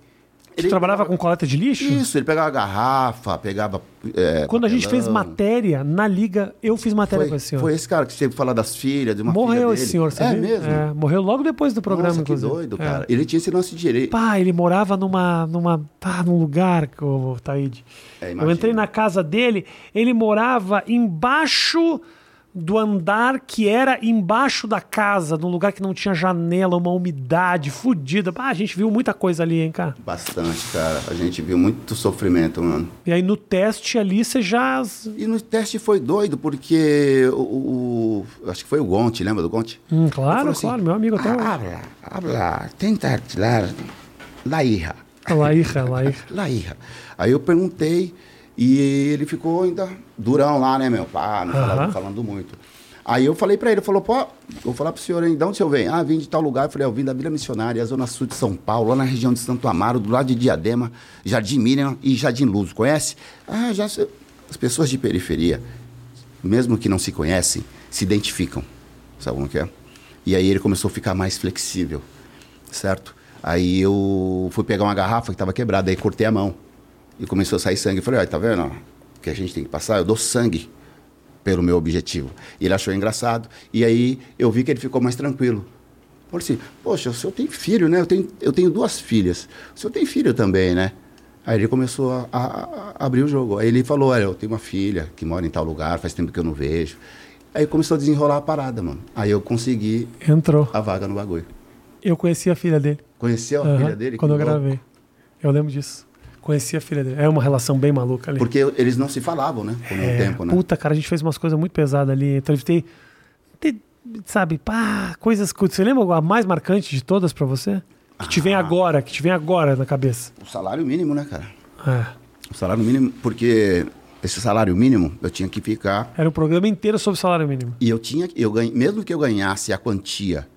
que Ele- trabalhava com coleta de lixo? Isso, ele pegava garrafa, pegava. é, Quando a gente fez papelão. matéria na Liga, eu fiz matéria Foi, com esse senhor. foi esse cara que sempre fala das filhas, de uma filha Morreu dele. esse senhor, É sabia? mesmo? É, morreu logo depois do programa, Nossa, que inclusive. doido, É. cara. Ele tinha esse lance de direito. Pá, ele morava numa, numa, pá, num lugar, o Taíde. É, eu entrei na casa dele, ele morava embaixo do andar que era embaixo da casa, num lugar que não tinha janela, uma umidade fodida. Pá, a gente viu muita coisa ali, hein, cara. Bastante, cara. A gente viu muito sofrimento, mano. E aí no teste ali você já. E no teste foi doido, porque o. o- acho que foi o Gonte, lembra do Gonte? Hum, claro, assim, claro, meu amigo até. "Ah, Habla, habla, tenta tirar la hija. Lá, hija, lá, hija. La hija. Aí eu perguntei e ele ficou ainda durão lá, né, meu? Pá, não falava- falando muito. Aí eu falei pra ele, ele falou, pô, vou falar pro senhor, hein, de onde o senhor vem? Ah, vim de tal lugar. Eu falei, eu vim da Vila Missionária, Zona Sul de São Paulo, lá na região de Santo Amaro, do lado de Diadema, Jardim Miriam e Jardim Luz. Conhece? Ah, já sei. As pessoas de periferia, mesmo que não se conhecem, se identificam. Sabe como que é? E aí ele começou a ficar mais flexível, certo? Aí eu fui pegar uma garrafa que estava quebrada, aí cortei a mão. E começou a sair sangue. Eu falei, olha, tá vendo? ó, O que a gente tem que passar? Eu dou sangue pelo meu objetivo. E ele achou engraçado. E aí eu vi que ele ficou mais tranquilo. Falei assim, poxa, o senhor tem filho, né? Eu tenho, eu tenho duas filhas. O senhor tem filho também, né? Aí ele começou a, a- a abrir o jogo. Aí ele falou, olha, eu tenho uma filha que mora em tal lugar, faz tempo que eu não vejo. Aí começou a desenrolar a parada, mano. Aí eu consegui Entrou. a vaga no bagulho. Eu conheci a filha dele. Conheceu a Aham, filha dele? Quando eu gravei. Eu lembro disso. Conheci a filha dele. É uma relação bem maluca ali. Porque eles não se falavam, né? Por um É, tempo, né? Puta, cara, a gente fez umas coisas muito pesadas ali. Entrevistei. te- Sabe, pá, coisas. Você lembra a mais marcante de todas pra você? Que te Ah. vem agora, que te vem agora na cabeça. O salário mínimo, né, cara? É. O salário mínimo, porque esse salário mínimo eu tinha que ficar. Era o programa inteiro sobre salário mínimo. E eu tinha. Eu ganhei, mesmo que eu ganhasse a quantia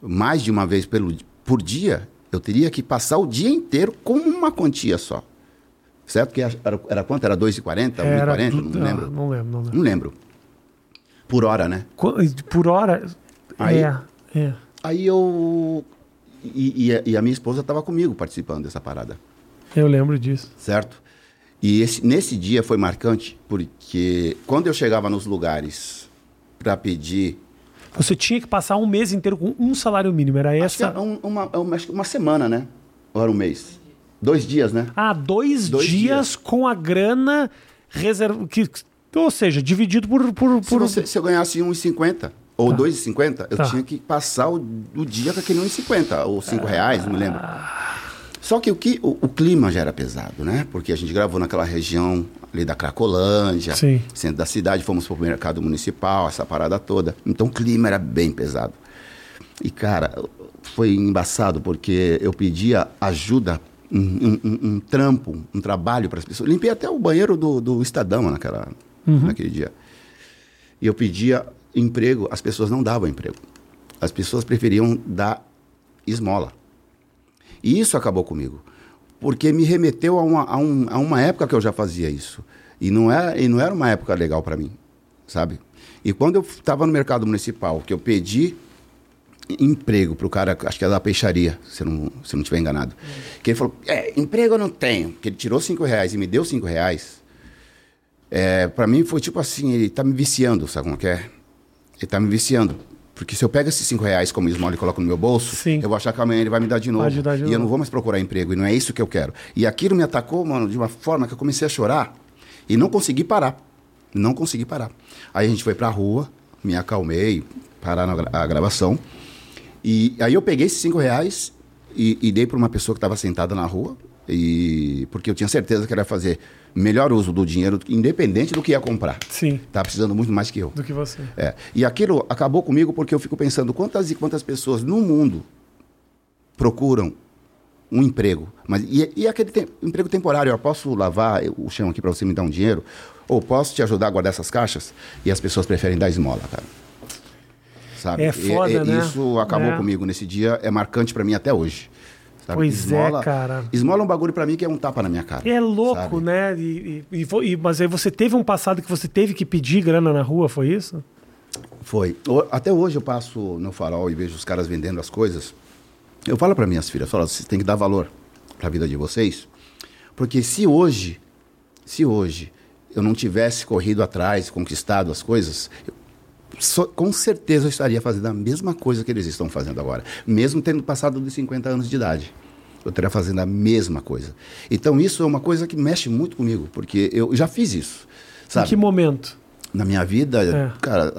mais de uma vez pelo, por dia, eu teria que passar o dia inteiro com uma quantia só. Certo? Que era, era quanto? Era 2,40? 1,40? du- Não ah, lembro. Não lembro, não lembro. Não lembro. Por hora, né? Por hora. Aí- É, é. Aí eu. E, e a- e a minha esposa estava comigo participando dessa parada. Eu lembro disso. certo? E esse, nesse dia foi marcante porque quando eu chegava nos lugares para pedir, Você tinha que passar um mês inteiro com um salário mínimo. Era acho essa. era um- uma, uma, acho que uma semana, né? Ou era um mês? Dois dias, né? Ah, dois, Dois dias, dias. com a grana reserva. Que, ou seja, dividido por. por, Se, por... você, se eu ganhasse 1,50, ou Tá. 2,50, eu Tá. tinha que passar o, o dia com aquele 1,50 ou 5 reais, não me lembro. Só que o, que o, o clima já era pesado, né? Porque a gente gravou naquela região ali da Cracolândia, Sim. centro da cidade, fomos pro mercado municipal, essa parada toda. Então o clima era bem pesado. E, cara, foi embaçado porque eu pedia ajuda, um, um- um- um trampo, um trabalho para as pessoas. Limpei até o banheiro do, do Estadão naquela, naquele dia. E eu pedia emprego, as pessoas não davam emprego. As pessoas preferiam dar esmola. E isso acabou comigo. Porque me remeteu a uma, a, um- a uma época que eu já fazia isso. E não era, e não era uma época legal para mim, sabe? E quando eu estava no mercado municipal, que eu pedi emprego para o cara, acho que é da peixaria, se eu não, se não estiver enganado, que ele falou, é, emprego eu não tenho. Que ele tirou cinco reais e me deu cinco reais. É, para mim foi tipo assim, ele tá me viciando, sabe como que é? Ele tá me viciando. Porque se eu pego esses cinco reais como esmola e coloco no meu bolso, Sim. eu vou achar que amanhã ele vai me dar de novo. Dar de e eu não vou mais procurar emprego. E não é isso que eu quero. E aquilo me atacou, mano, de uma forma que eu comecei a chorar. E não consegui parar. Não consegui parar. Aí a gente foi pra rua, me acalmei, parar a gravação. E aí eu peguei esses cinco reais e, e dei para uma pessoa que estava sentada na rua. E porque eu tinha certeza que ela ia fazer melhor uso do dinheiro, independente do que ia comprar. Sim, Tá precisando muito mais que eu. do que você. É. E aquilo acabou comigo porque eu fico pensando quantas e quantas pessoas no mundo procuram um emprego. Mas, e, e aquele tem- emprego temporário, eu posso lavar o chão aqui para você me dar um dinheiro? Ou posso te ajudar a guardar essas caixas? E as pessoas preferem dar esmola, cara. Sabe? É E- foda, e- né? Isso acabou É. comigo nesse dia, é marcante para mim até hoje. Sabe? Pois é, cara. Esmola é um bagulho para mim que é um tapa na minha cara. É louco, sabe? né? E, e- e mas aí você teve um passado que você teve que pedir grana na rua, foi isso? Foi. Até hoje eu passo no farol e vejo os caras vendendo as coisas. Eu falo para minhas filhas, falo, vocês têm que dar valor para a vida de vocês, porque se hoje, se hoje eu não tivesse corrido atrás, conquistado as coisas, so- com certeza eu estaria fazendo a mesma coisa que eles estão fazendo agora, mesmo tendo passado dos 50 anos de idade. Eu estaria fazendo a mesma coisa. Então isso é uma coisa que mexe muito comigo, porque eu já fiz isso. Sabe? Em que momento? Na minha vida, É. cara,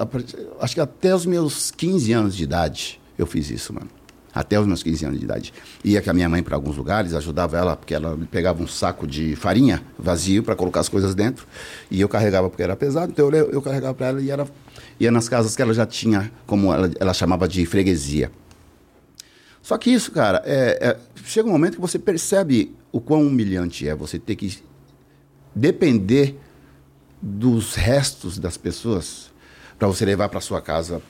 acho que até os meus 15 anos de idade eu fiz isso, mano. Até os meus 15 anos de idade. Ia com a minha mãe para alguns lugares, ajudava ela, porque ela pegava um saco de farinha vazio para colocar as coisas dentro. E eu carregava porque era pesado, então eu, eu carregava para ela e ela ia nas casas que ela já tinha, como ela, ela chamava de freguesia. Só que isso, cara, é- é- chega um momento que você percebe o quão humilhante é você ter que depender dos restos das pessoas para você levar para sua casa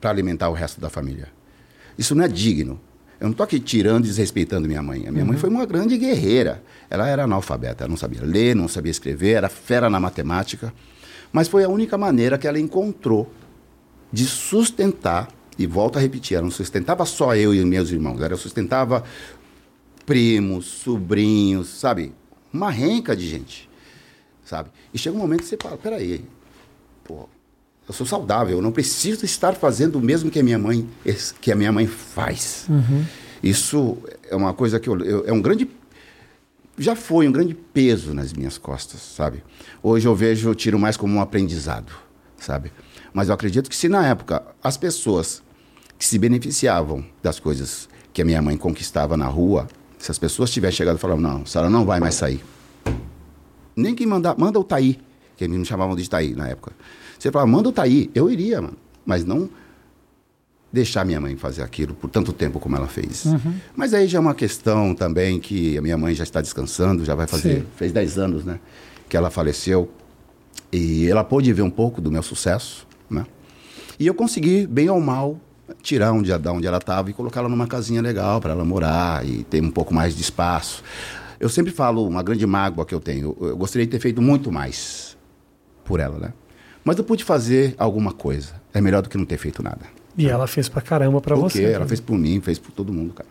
para alimentar o resto da família. Isso não é digno. Eu não estou aqui tirando e desrespeitando minha mãe. A minha mãe foi uma grande guerreira. Ela era analfabeta, ela não sabia ler, não sabia escrever, era fera na matemática. Mas foi a única maneira que ela encontrou de sustentar, e volto a repetir, ela não sustentava só eu e meus irmãos, ela sustentava primos, sobrinhos, sabe? Uma renca de gente, sabe? E chega um momento que você fala, peraí, pô, eu sou saudável, eu não preciso estar fazendo o mesmo que a minha mãe, que a minha mãe faz. Isso é uma coisa que eu, eu- é um grande já foi um grande peso nas minhas costas, sabe? Hoje eu vejo, eu tiro mais como um aprendizado, sabe? Mas eu acredito que se na época as pessoas que se beneficiavam das coisas que a minha mãe conquistava na rua, se as pessoas tivessem chegado e falado, não, a senhora não vai mais sair. Nem que mandar, manda o Taí, que eles me chamavam de Taí na época. Você falava, manda o Taí, eu iria, mano. Mas não deixar minha mãe fazer aquilo por tanto tempo como ela fez. Mas aí já é uma questão também que a minha mãe já está descansando, já vai fazer, Sim. fez 10 anos, né, que ela faleceu. E ela pôde ver um pouco do meu sucesso, né? E eu consegui, bem ou mal, tirar um dia da onde ela estava e colocar ela numa casinha legal para ela morar e ter um pouco mais de espaço. Eu sempre falo uma grande mágoa que eu tenho. Eu gostaria de ter feito muito mais por ela, né? Mas eu pude fazer alguma coisa. É melhor do que não ter feito nada. E ela fez pra caramba pra Porque você. ela né? fez por mim, fez por todo mundo, cara.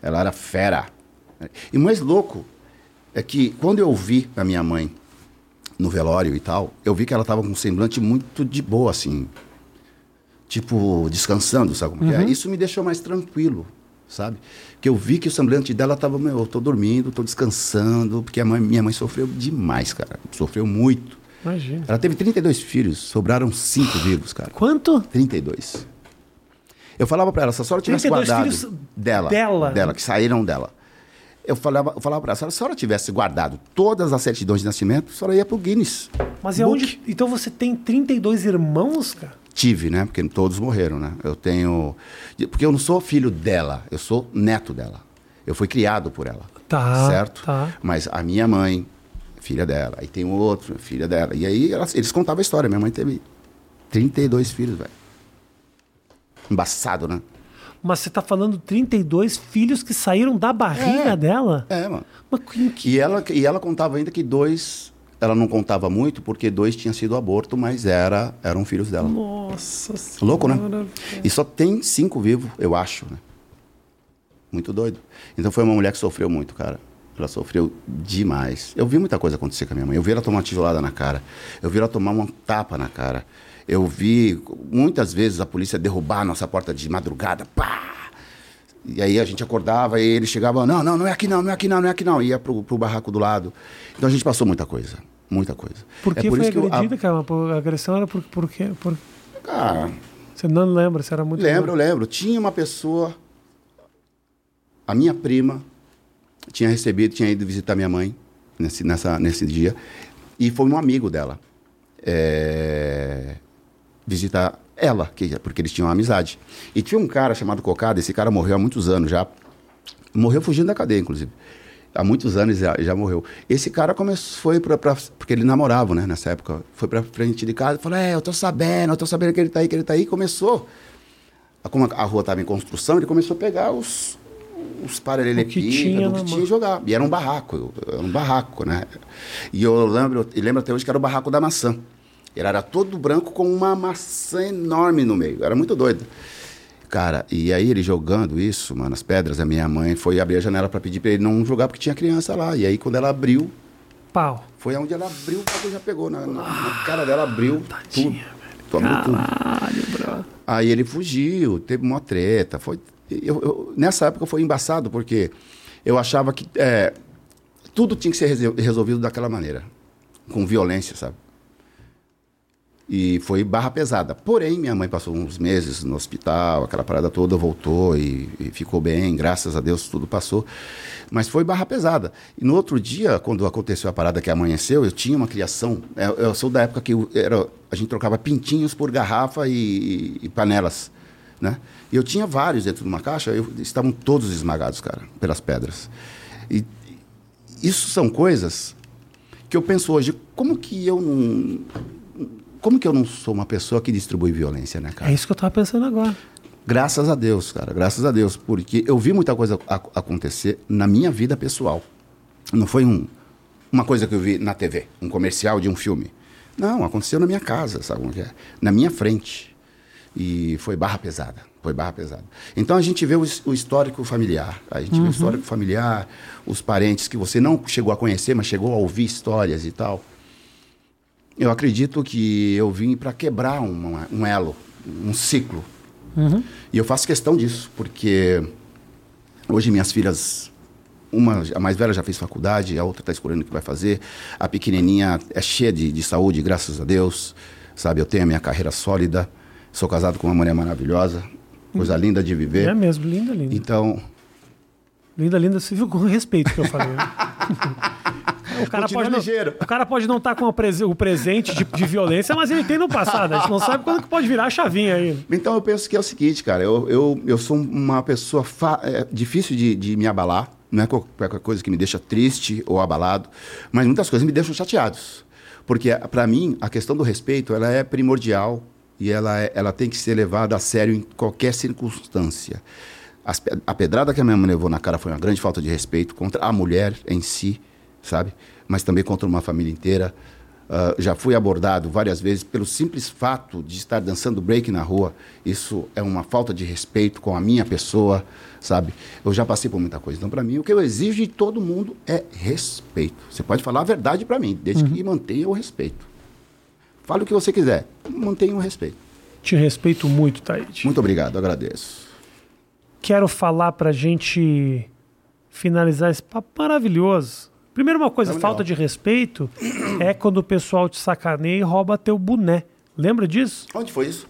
Ela era fera. E o mais louco é que quando eu vi a minha mãe no velório e tal, eu vi que ela tava com um semblante muito de boa, assim. Tipo, descansando, sabe como que é? Isso me deixou mais tranquilo, sabe? Que eu vi que o semblante dela tava, meu, eu tô dormindo, tô descansando, porque a mãe- minha mãe sofreu demais, cara. Sofreu muito. Imagina. Ela teve 32 filhos, sobraram 5 vivos, cara. Quanto? 32. Eu falava pra ela, se a senhora tivesse 32 guardado filhos dela, dela? dela, que saíram dela. Eu falava, eu falava pra ela, se a senhora tivesse guardado todas as certidões de nascimento, a senhora ia pro Guinness. Mas e Book. onde. Então você tem 32 irmãos, cara? Tive, né? Porque todos morreram, né? Eu tenho. Porque eu não sou filho dela, eu sou neto dela. Eu fui criado por ela. Tá, Certo? tá. Mas a minha mãe, filha dela. Aí tem outro, filha dela. E aí elas- eles contavam a história. Minha mãe teve 32 filhos, velho. Embaçado, né? Mas você tá falando 32 filhos que saíram da barriga É. dela? É, mano. Mas que- E ela, e ela contava ainda que dois. Ela não contava muito, porque dois tinham sido aborto, mas era, eram filhos dela. Nossa senhora. Louco, né? E só tem cinco vivos, eu acho, né? Muito doido. Então foi uma mulher que sofreu muito, cara. Ela sofreu demais. Eu vi muita coisa acontecer com a minha mãe. Eu vi ela tomar uma tijolada na cara. Eu vi ela tomar uma tapa na cara. Eu vi muitas vezes a polícia derrubar a nossa porta de madrugada. Pá! E aí a gente acordava e ele chegava, não, não, não é aqui não, não é aqui não, não é aqui não. Ia pro, pro barraco do lado. Então a gente passou muita coisa. Muita coisa. Por É que foi isso eu- a- agredida, cara? Por- A agressão era por, por quê? Por... Cara, Você não lembra? Você era muito. Lembro, eu lembro. Tinha uma pessoa, a minha prima, tinha recebido, tinha ido visitar minha mãe nesse, nessa, nesse dia, e foi um amigo dela é, visitar ela, que, porque eles tinham uma amizade. E tinha um cara chamado Cocada, esse cara morreu há muitos anos já, morreu fugindo da cadeia, inclusive. Há muitos anos já, já morreu. Esse cara começou, foi pra, pra- Porque ele namorava, né, nessa época. Foi pra frente de casa e falou: É, eu tô sabendo, eu tô sabendo que ele tá aí, que ele tá aí. E começou. Como a, rua estava em construção, ele começou a pegar os, os O que tinha paralelepípedos, o que tinha mão. e jogar. E era um barraco, era um barraco, né? E eu lembro, e lembro até hoje que era o barraco da maçã. Ele era todo branco com uma maçã enorme no meio. Era muito doido. Cara, e aí ele jogando isso, mano, as pedras, a minha mãe foi abrir a janela para pedir para ele não jogar porque tinha criança lá. E aí quando ela abriu, Pau. foi onde ela abriu, o bagulho já pegou. Na, na- na cara dela abriu tudo. Abriu tudo. Caralho, bro. Aí ele fugiu, teve uma treta. Foi, eu- eu- nessa época foi embaçado, porque eu achava que é, tudo tinha que ser resolvido daquela maneira, com violência, sabe? E foi barra pesada. Porém, minha mãe passou uns meses no hospital, aquela parada toda, voltou e, e ficou bem, graças a Deus tudo passou. Mas foi barra pesada. E no outro dia, quando aconteceu a parada que amanheceu, eu tinha uma criação. Eu, eu sou da época que era, a gente trocava pintinhos por garrafa e, e panelas. Né? E eu tinha vários dentro de uma caixa, eu- estavam todos esmagados, cara, pelas pedras. E isso são coisas que eu penso hoje, como que eu não. Como que eu não sou uma pessoa que distribui violência, né, cara? É isso que eu tava pensando agora. Graças a Deus, cara, graças a Deus, porque eu vi muita coisa a- acontecer na minha vida pessoal. Não foi um, uma coisa que eu vi na TV, um comercial de um filme. Não, aconteceu na minha casa, sabe como que é? Na minha frente. E foi barra pesada, foi barra pesada. Então a gente vê o, o histórico familiar, a gente vê o histórico familiar, os parentes que você não chegou a conhecer, mas chegou a ouvir histórias e tal. Eu acredito que eu vim para quebrar uma- um elo, um ciclo. E eu faço questão disso, porque hoje minhas filhas, uma, a mais velha já fez faculdade, a outra está escolhendo o que vai fazer, a pequenininha é cheia de, de saúde, graças a Deus, sabe? Eu tenho a minha carreira sólida, sou casado com uma mulher maravilhosa, coisa linda de viver. É mesmo, linda, linda. Então, Linda, linda, você viu com respeito que eu falei. né? o, cara Continua pode não, o cara pode não estar com o, prese- o presente de, de violência, mas ele tem no passado. A gente não sabe quando que pode virar a chavinha aí. Então eu penso que é o seguinte, cara, eu, eu, eu sou uma pessoa é, difícil de, de me abalar, não é qualquer coisa que me deixa triste ou abalado, mas muitas coisas me deixam chateados. Porque para mim a questão do respeito ela é primordial e ela, é- ela tem que ser levada a sério em qualquer circunstância. As a pedrada que a minha mãe levou na cara foi uma grande falta de respeito contra a mulher em si, sabe? Mas também contra uma família inteira. Ah, já fui abordado várias vezes pelo simples fato de estar dançando break na rua. Isso é uma falta de respeito com a minha pessoa, sabe? Eu já passei por muita coisa. Então, para mim, o que eu exijo de todo mundo é respeito. Você pode falar a verdade para mim, desde que mantenha o respeito. Fale o que você quiser, mantenha o respeito. Te respeito muito, Taíde. Muito obrigado, agradeço. Quero falar pra gente finalizar esse papo maravilhoso. Primeiro, uma coisa, Tá falta de respeito é quando o pessoal te sacaneia e rouba teu boné. Lembra disso? Onde foi isso?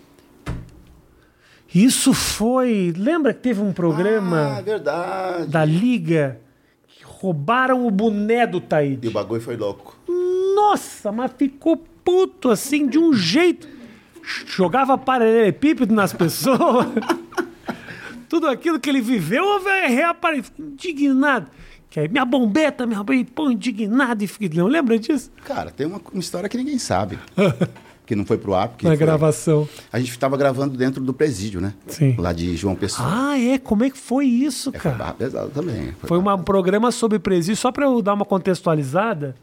Isso foi. Lembra que teve um Ah, programa verdade. da Liga que roubaram o boné do E Taíde? o bagulho foi louco. Nossa, mas ficou puto assim, de um jeito. Jogava paralelepípedo nas pessoas. Tudo aquilo que ele viveu, velho, reapareceu. Indignado. Que aí, minha bombeta, minha bombeta, pô, indignado e fiquei. Não lembra disso? Cara, tem uma, uma história que ninguém sabe. que não foi pro ar. Porque Na foi- gravação. A gente estava gravando dentro do presídio, né? Sim. Lá de João Pessoa. Ah, é? Como é que foi isso, É, foi cara? barra pesada também. Foi barra um programa sobre presídio, só para eu dar uma contextualizada.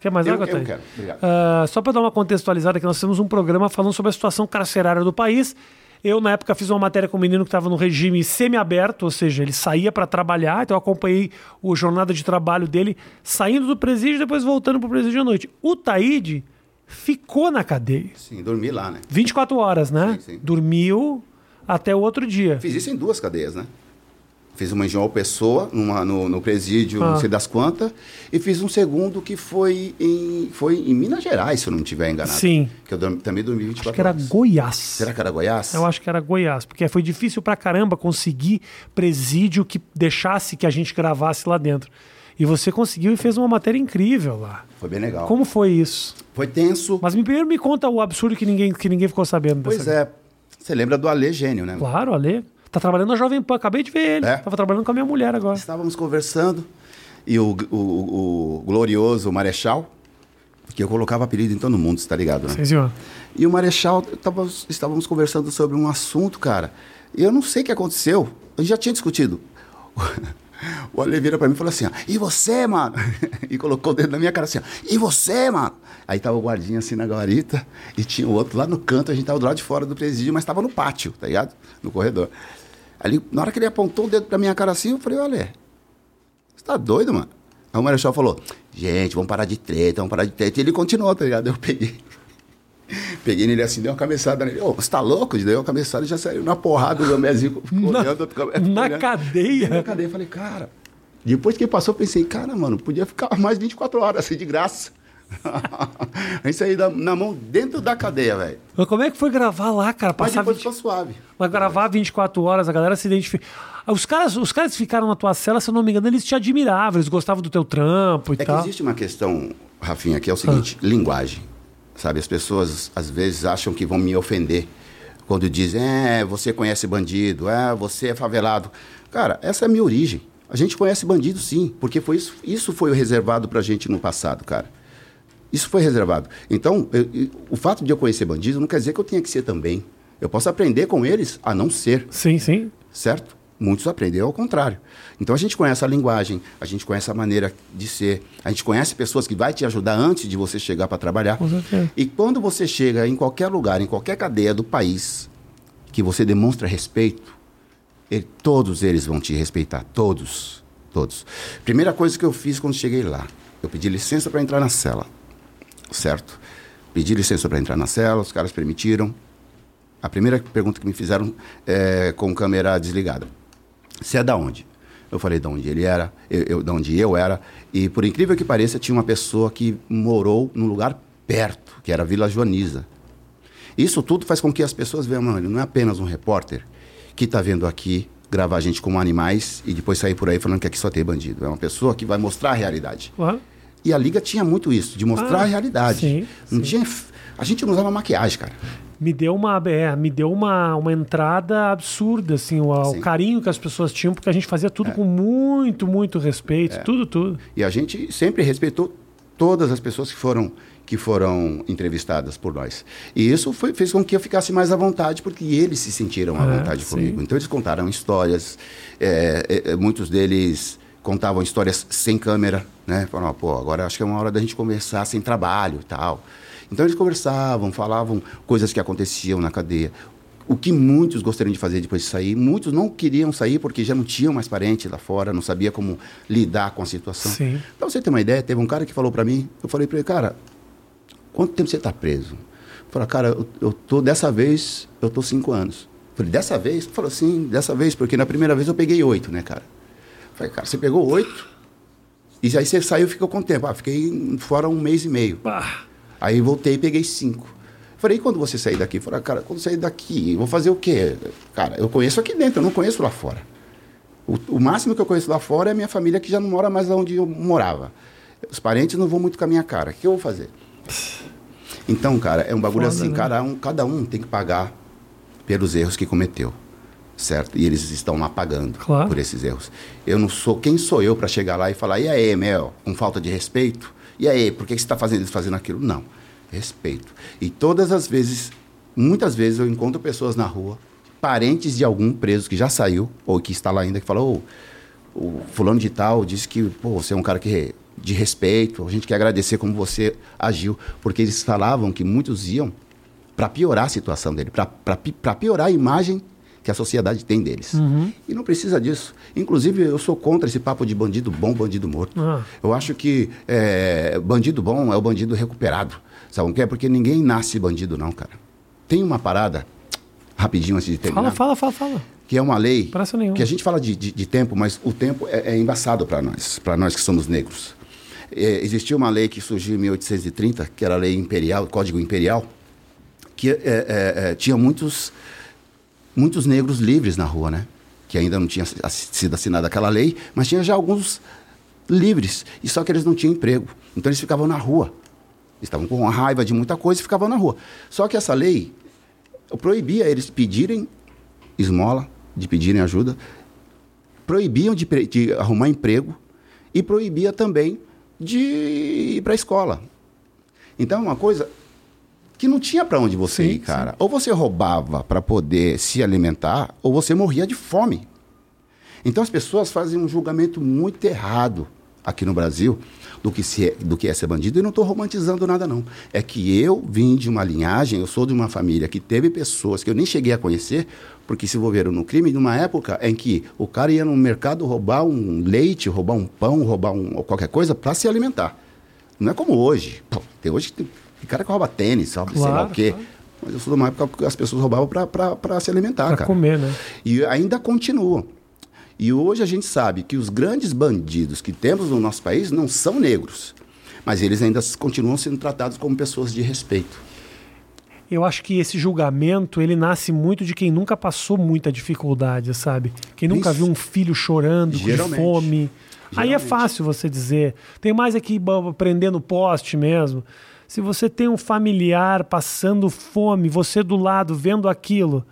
Quer mais Eu- água, eu quero, obrigado. Ah, só para dar uma contextualizada, que nós temos um programa falando sobre a situação carcerária do país. Eu, na época, fiz uma matéria com um menino que estava no regime semiaberto, ou seja, ele saía para trabalhar, então eu acompanhei a jornada de trabalho dele saindo do presídio e depois voltando para o presídio à noite. O Taíde ficou na cadeia. Sim, dormi lá, né? 24 horas, né? Sim, sim. Dormiu até o outro dia. Fiz isso em duas cadeias, né? Fiz uma em João Pessoa, numa, no, no presídio, Ah. não sei das quantas, e fiz um segundo que foi em, foi em Minas Gerais, se eu não estiver enganado. Sim. Que eu também dormi 24 Acho que era horas. Goiás. Será que era Goiás? Eu acho que era Goiás, porque foi difícil pra caramba conseguir presídio que deixasse que a gente gravasse lá dentro. E você conseguiu e fez uma matéria incrível lá. Foi bem legal. Como foi isso? Foi tenso. Mas me- primeiro me conta o absurdo que ninguém, que ninguém ficou sabendo Pois é. Você lembra do Ale Gênio, né? Claro, Ale. Tá trabalhando na Jovem Pan, acabei de ver ele. É? Tava trabalhando com a minha mulher agora. Estávamos conversando e o, o, o glorioso Marechal, que eu colocava apelido em todo mundo, você tá ligado, né? Sim, senhor. E o Marechal, tava, estávamos conversando sobre um assunto, cara. E eu não sei o que aconteceu. Eu já tinha discutido. O Ale vira pra mim e falou assim: ó, E você, mano? E colocou o dedo na minha cara assim: ó, E você, mano? Aí tava o guardinha assim na guarita e tinha o outro lá no canto. A gente tava do lado de fora do presídio, mas tava no pátio, tá ligado? No corredor. Ali, na hora que ele apontou o dedo pra minha cara assim, eu falei: Olha, você tá doido, mano? Aí o Marechal falou: Gente, vamos parar de treta, vamos parar de treta. E ele continuou, tá ligado? Eu peguei. Peguei nele assim, dei uma cabeçada nele. Ô, você tá louco? Dei uma cabeçada e já saiu na porrada do Gamezinho. Na- olhando, na olhando. cadeia? Na cadeia. Eu falei, cara. Depois que passou, eu pensei, cara, mano, podia ficar mais 24 horas assim de graça. Isso aí na, mão dentro da cadeia, velho. Mas como é que foi gravar lá, cara? Mas Passar depois 20... ficou suave. Mas gravar 24 horas, a galera se identifica. Os caras, os caras que ficaram na tua cela, se eu não me engano, eles te admiravam, eles gostavam do teu trampo e É que tal. existe uma questão, Rafinha, que é o seguinte: linguagem. Sabe, as pessoas às vezes acham que vão me ofender quando dizem, é, você conhece bandido, é, você é favelado. Cara, essa é a minha origem. A gente conhece bandido sim, porque foi isso, isso foi reservado pra gente no passado, cara. Isso foi reservado. Então, eu- eu- o fato de eu conhecer bandido não quer dizer que eu tenha que ser também. Eu posso aprender com eles a não ser Sim, sim. certo? Muitos aprenderam ao contrário. Então a gente conhece a linguagem, a gente conhece a maneira de ser, a gente conhece pessoas que vai te ajudar antes de você chegar para trabalhar. Com certeza. E quando você chega em qualquer lugar, em qualquer cadeia do país, que você demonstra respeito, ele- todos eles vão te respeitar, todos, todos. Primeira coisa que eu fiz quando cheguei lá, eu pedi licença para entrar na cela, certo? Pedi licença para entrar na cela, os caras permitiram. A primeira pergunta que me fizeram é com câmera desligada. Você é da onde? Eu falei de onde ele era, eu, eu, de onde eu era. E por incrível que pareça, tinha uma pessoa que morou num lugar perto, que era Vila Joaniza. Isso tudo faz com que as pessoas vejam, mano, não é apenas um repórter que está vendo aqui gravar a gente como animais e depois sair por aí falando que aqui só tem bandido. É uma pessoa que vai mostrar a realidade. Claro. E a Liga tinha muito isso, de mostrar Ah, a realidade. sim, não sim. Tinha, a gente não usava maquiagem, cara. Me deu uma, é, me deu uma, uma entrada absurda, assim, o, o. É. carinho que as pessoas tinham, porque a gente fazia tudo com muito, muito respeito, tudo, tudo. E a gente sempre respeitou todas as pessoas que foram que foram entrevistadas por nós. E isso foi- fez com que eu ficasse mais à vontade, porque eles se sentiram à É, vontade sim. comigo. Então eles contaram histórias, é, é, é, muitos deles contavam histórias sem câmera, né? Falaram, pô, agora acho que é uma hora da gente conversar sem trabalho e tal. Então eles conversavam, falavam coisas que aconteciam na cadeia. O que muitos gostariam de fazer depois de sair, muitos não queriam sair porque já não tinham mais parente lá fora, não sabia como lidar com a situação. Sim. Pra você ter uma ideia, teve um cara que falou pra mim, eu falei pra ele, cara, quanto tempo você tá preso? Ele falou, cara, eu, eu tô, dessa vez, eu tô cinco anos. Falei, dessa vez? Ele falou, sim, dessa vez, porque na primeira vez eu peguei oito, né, cara? Falei, cara, você pegou oito? E aí você saiu e ficou com tempo. Ah, fiquei fora um mês e meio. Ah, Aí voltei e peguei cinco. Falei, e quando você sair daqui? Falei, cara, quando sair daqui, vou fazer o quê? Cara, eu conheço aqui dentro, eu não conheço lá fora. O, o máximo que eu conheço lá fora é a minha família que já não mora mais onde eu morava. Os parentes não vão muito com a minha cara. O que eu vou fazer? Então, cara, é um bagulho Foda, assim, né? cada, um, cada um tem que pagar pelos erros que cometeu. Certo? E eles estão lá pagando Claro. por esses erros. Eu não sou. Quem sou eu para chegar lá e falar, e aí, Mel, com falta de respeito? E aí, por que você está fazendo isso, fazendo aquilo? Não. Respeito. E todas as vezes, muitas vezes eu encontro pessoas na rua, parentes de algum preso que já saiu, ou que está lá ainda, que falou, "Ô, o fulano de tal disse que pô, você é um cara que de respeito, a gente quer agradecer como você agiu, porque eles falavam que muitos iam para piorar a situação dele, para piorar a imagem que a sociedade tem deles. E não precisa disso. Inclusive, eu sou contra esse papo de bandido bom, bandido morto. Ah. Eu acho que é, bandido bom é o bandido recuperado. Sabe o que é? Porque ninguém nasce bandido, não, cara. Tem uma parada, rapidinho antes de terminar fala, fala, fala, fala. que é uma lei que a gente fala de, de, de tempo, mas o tempo é, é embaçado para nós, para nós que somos negros. É, existiu uma lei que surgiu em 1830, que era a lei imperial, Código Imperial, que é, é, é, tinha muitos, muitos negros livres na rua, né? Que ainda não tinha sido assinada aquela lei, mas tinha já alguns livres, e só que eles não tinham emprego. Então eles ficavam na rua. Estavam com raiva de muita coisa e ficavam na rua. Só que essa lei proibia eles pedirem esmola, de pedirem ajuda, proibiam de, de arrumar emprego e proibia também de ir para a escola. Então uma coisa que não tinha para onde você Sim, ir, cara. Ou você roubava para poder se alimentar, ou você morria de fome. Então as pessoas fazem um julgamento muito errado aqui no Brasil do que, se é, do que é ser bandido. E não estou romantizando nada, não. É que eu vim de uma linhagem, eu sou de uma família que teve pessoas que eu nem cheguei a conhecer, porque se envolveram no crime numa época em que o cara ia no mercado roubar um leite, roubar um pão, roubar um, qualquer coisa para se alimentar. Não é como hoje. Pô, tem hoje tem, tem cara que rouba tênis, sabe, sei lá Claro, o quê. claro. Mas eu sou de uma época que as pessoas roubavam para se alimentar, Pra cara. comer, né? E ainda continuam. E hoje a gente sabe que os grandes bandidos que temos no nosso país não são negros, mas eles ainda continuam sendo tratados como pessoas de respeito. Eu acho que esse julgamento, ele nasce muito de quem nunca passou muita dificuldade, sabe? Quem nunca Isso. viu um filho chorando de Geralmente. fome. Aí é Geralmente. fácil você dizer. Tem mais aqui ba- prendendo poste mesmo. Se você tem um familiar passando fome, você do lado vendo aquilo,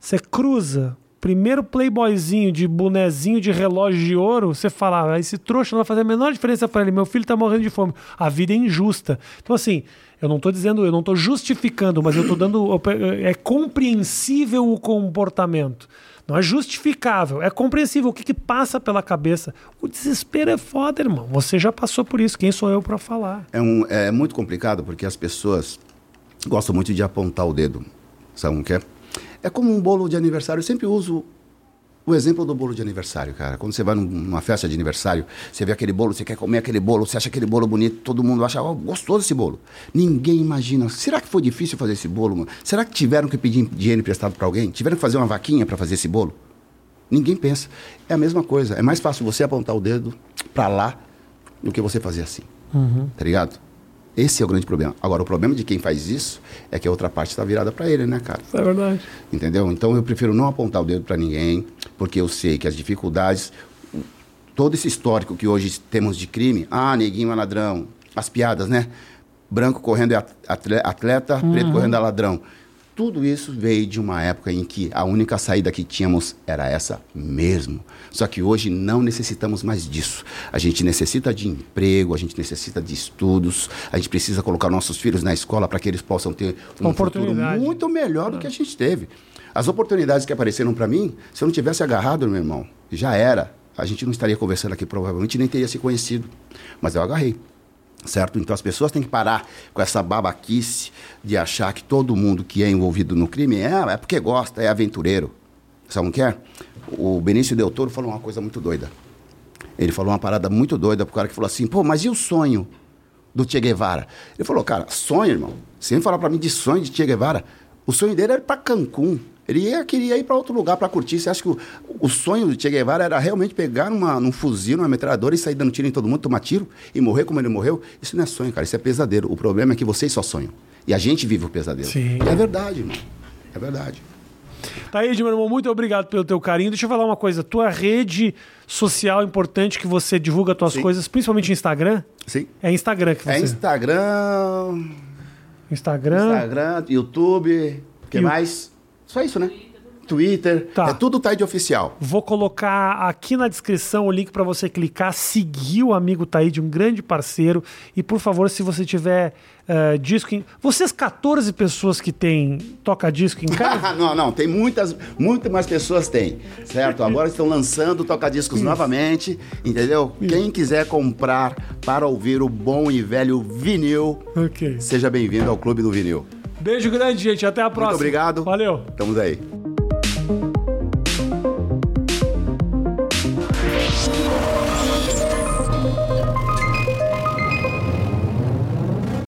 você cruza, primeiro playboyzinho de bonezinho de relógio de ouro, você fala, ah, esse trouxa não vai fazer a menor diferença para ele, meu filho tá morrendo de fome. A vida é injusta. Então assim, eu não tô dizendo, eu não tô justificando, mas eu tô dando é compreensível o comportamento. Não é justificável, é compreensível o que, que passa pela cabeça. O desespero é foda, irmão. Você já passou por isso. Quem sou eu para falar? É, um, é muito complicado porque as pessoas gostam muito de apontar o dedo. Sabe o que é? É como um bolo de aniversário. Eu sempre uso o exemplo do bolo de aniversário, cara. Quando você vai num- numa festa de aniversário, você vê aquele bolo, você quer comer aquele bolo, você acha aquele bolo bonito, todo mundo acha oh, gostoso esse bolo. Ninguém imagina. Será que foi difícil fazer esse bolo, mano? Será que tiveram que pedir dinheiro emprestado para alguém? Tiveram que fazer uma vaquinha para fazer esse bolo? Ninguém pensa. É a mesma coisa. É mais fácil você apontar o dedo para lá do que você fazer assim. Tá ligado? Esse é o grande problema. Agora, o problema de quem faz isso é que a outra parte está virada para ele, né, cara? É verdade. Entendeu? Então eu prefiro não apontar o dedo para ninguém, porque eu sei que as dificuldades, todo esse histórico que hoje temos de crime, ah, neguinho é ladrão, as piadas, né? Branco correndo é at- atle- atleta, preto correndo é ladrão. Tudo isso veio de uma época em que a única saída que tínhamos era essa mesmo. Só que hoje não necessitamos mais disso. A gente necessita de emprego, a gente necessita de estudos, a gente precisa colocar nossos filhos na escola para que eles possam ter um futuro muito melhor do que a gente teve. As oportunidades que apareceram para mim, se eu não tivesse agarrado, meu irmão, já era. A gente não estaria conversando aqui, provavelmente nem teria se conhecido. Mas eu agarrei. Certo? Então as pessoas têm que parar com essa babaquice de achar que todo mundo que é envolvido no crime é, é porque gosta, é aventureiro. Sabe o que é? O Benício Del Toro falou uma coisa muito doida. Ele falou uma parada muito doida pro cara que falou assim, pô, mas e o sonho do Che Guevara? Ele falou, cara, sonho, irmão. Sem falar para mim de sonho de Che Guevara. O sonho dele era ir para Cancún. Ele ia, queria ir para outro lugar para curtir. Você acha que o, o sonho do Che Guevara era realmente pegar uma, num fuzil, numa metralhadora e sair dando tiro em todo mundo, tomar tiro e morrer como ele morreu? Isso não é sonho, cara. Isso é pesadelo. O problema é que vocês só sonham. E a gente vive o pesadelo. Sim. E é verdade, irmão. É verdade. Taíde, meu irmão, muito obrigado pelo teu carinho. Deixa eu falar uma coisa. Tua rede social importante que você divulga tuas Sim. coisas, principalmente Instagram? Sim. É Instagram que você... É Instagram, Instagram. Instagram, YouTube, o que mais? Só isso, né? Twitter. Tá. É tudo Tide Oficial. Vou colocar aqui na descrição o link para você clicar, seguir o amigo Taíde, um grande parceiro. E por favor, se você tiver eh, disco em... Vocês 14 pessoas que tem toca-disco em casa... não, não, tem muitas, muito mais pessoas têm, certo? Agora estão lançando tocadiscos novamente, entendeu? Quem quiser comprar para ouvir o bom e velho vinil, ok. seja bem-vindo ao Clube do Vinil. Beijo grande, gente. Até a próxima. Muito obrigado. Valeu. Estamos aí.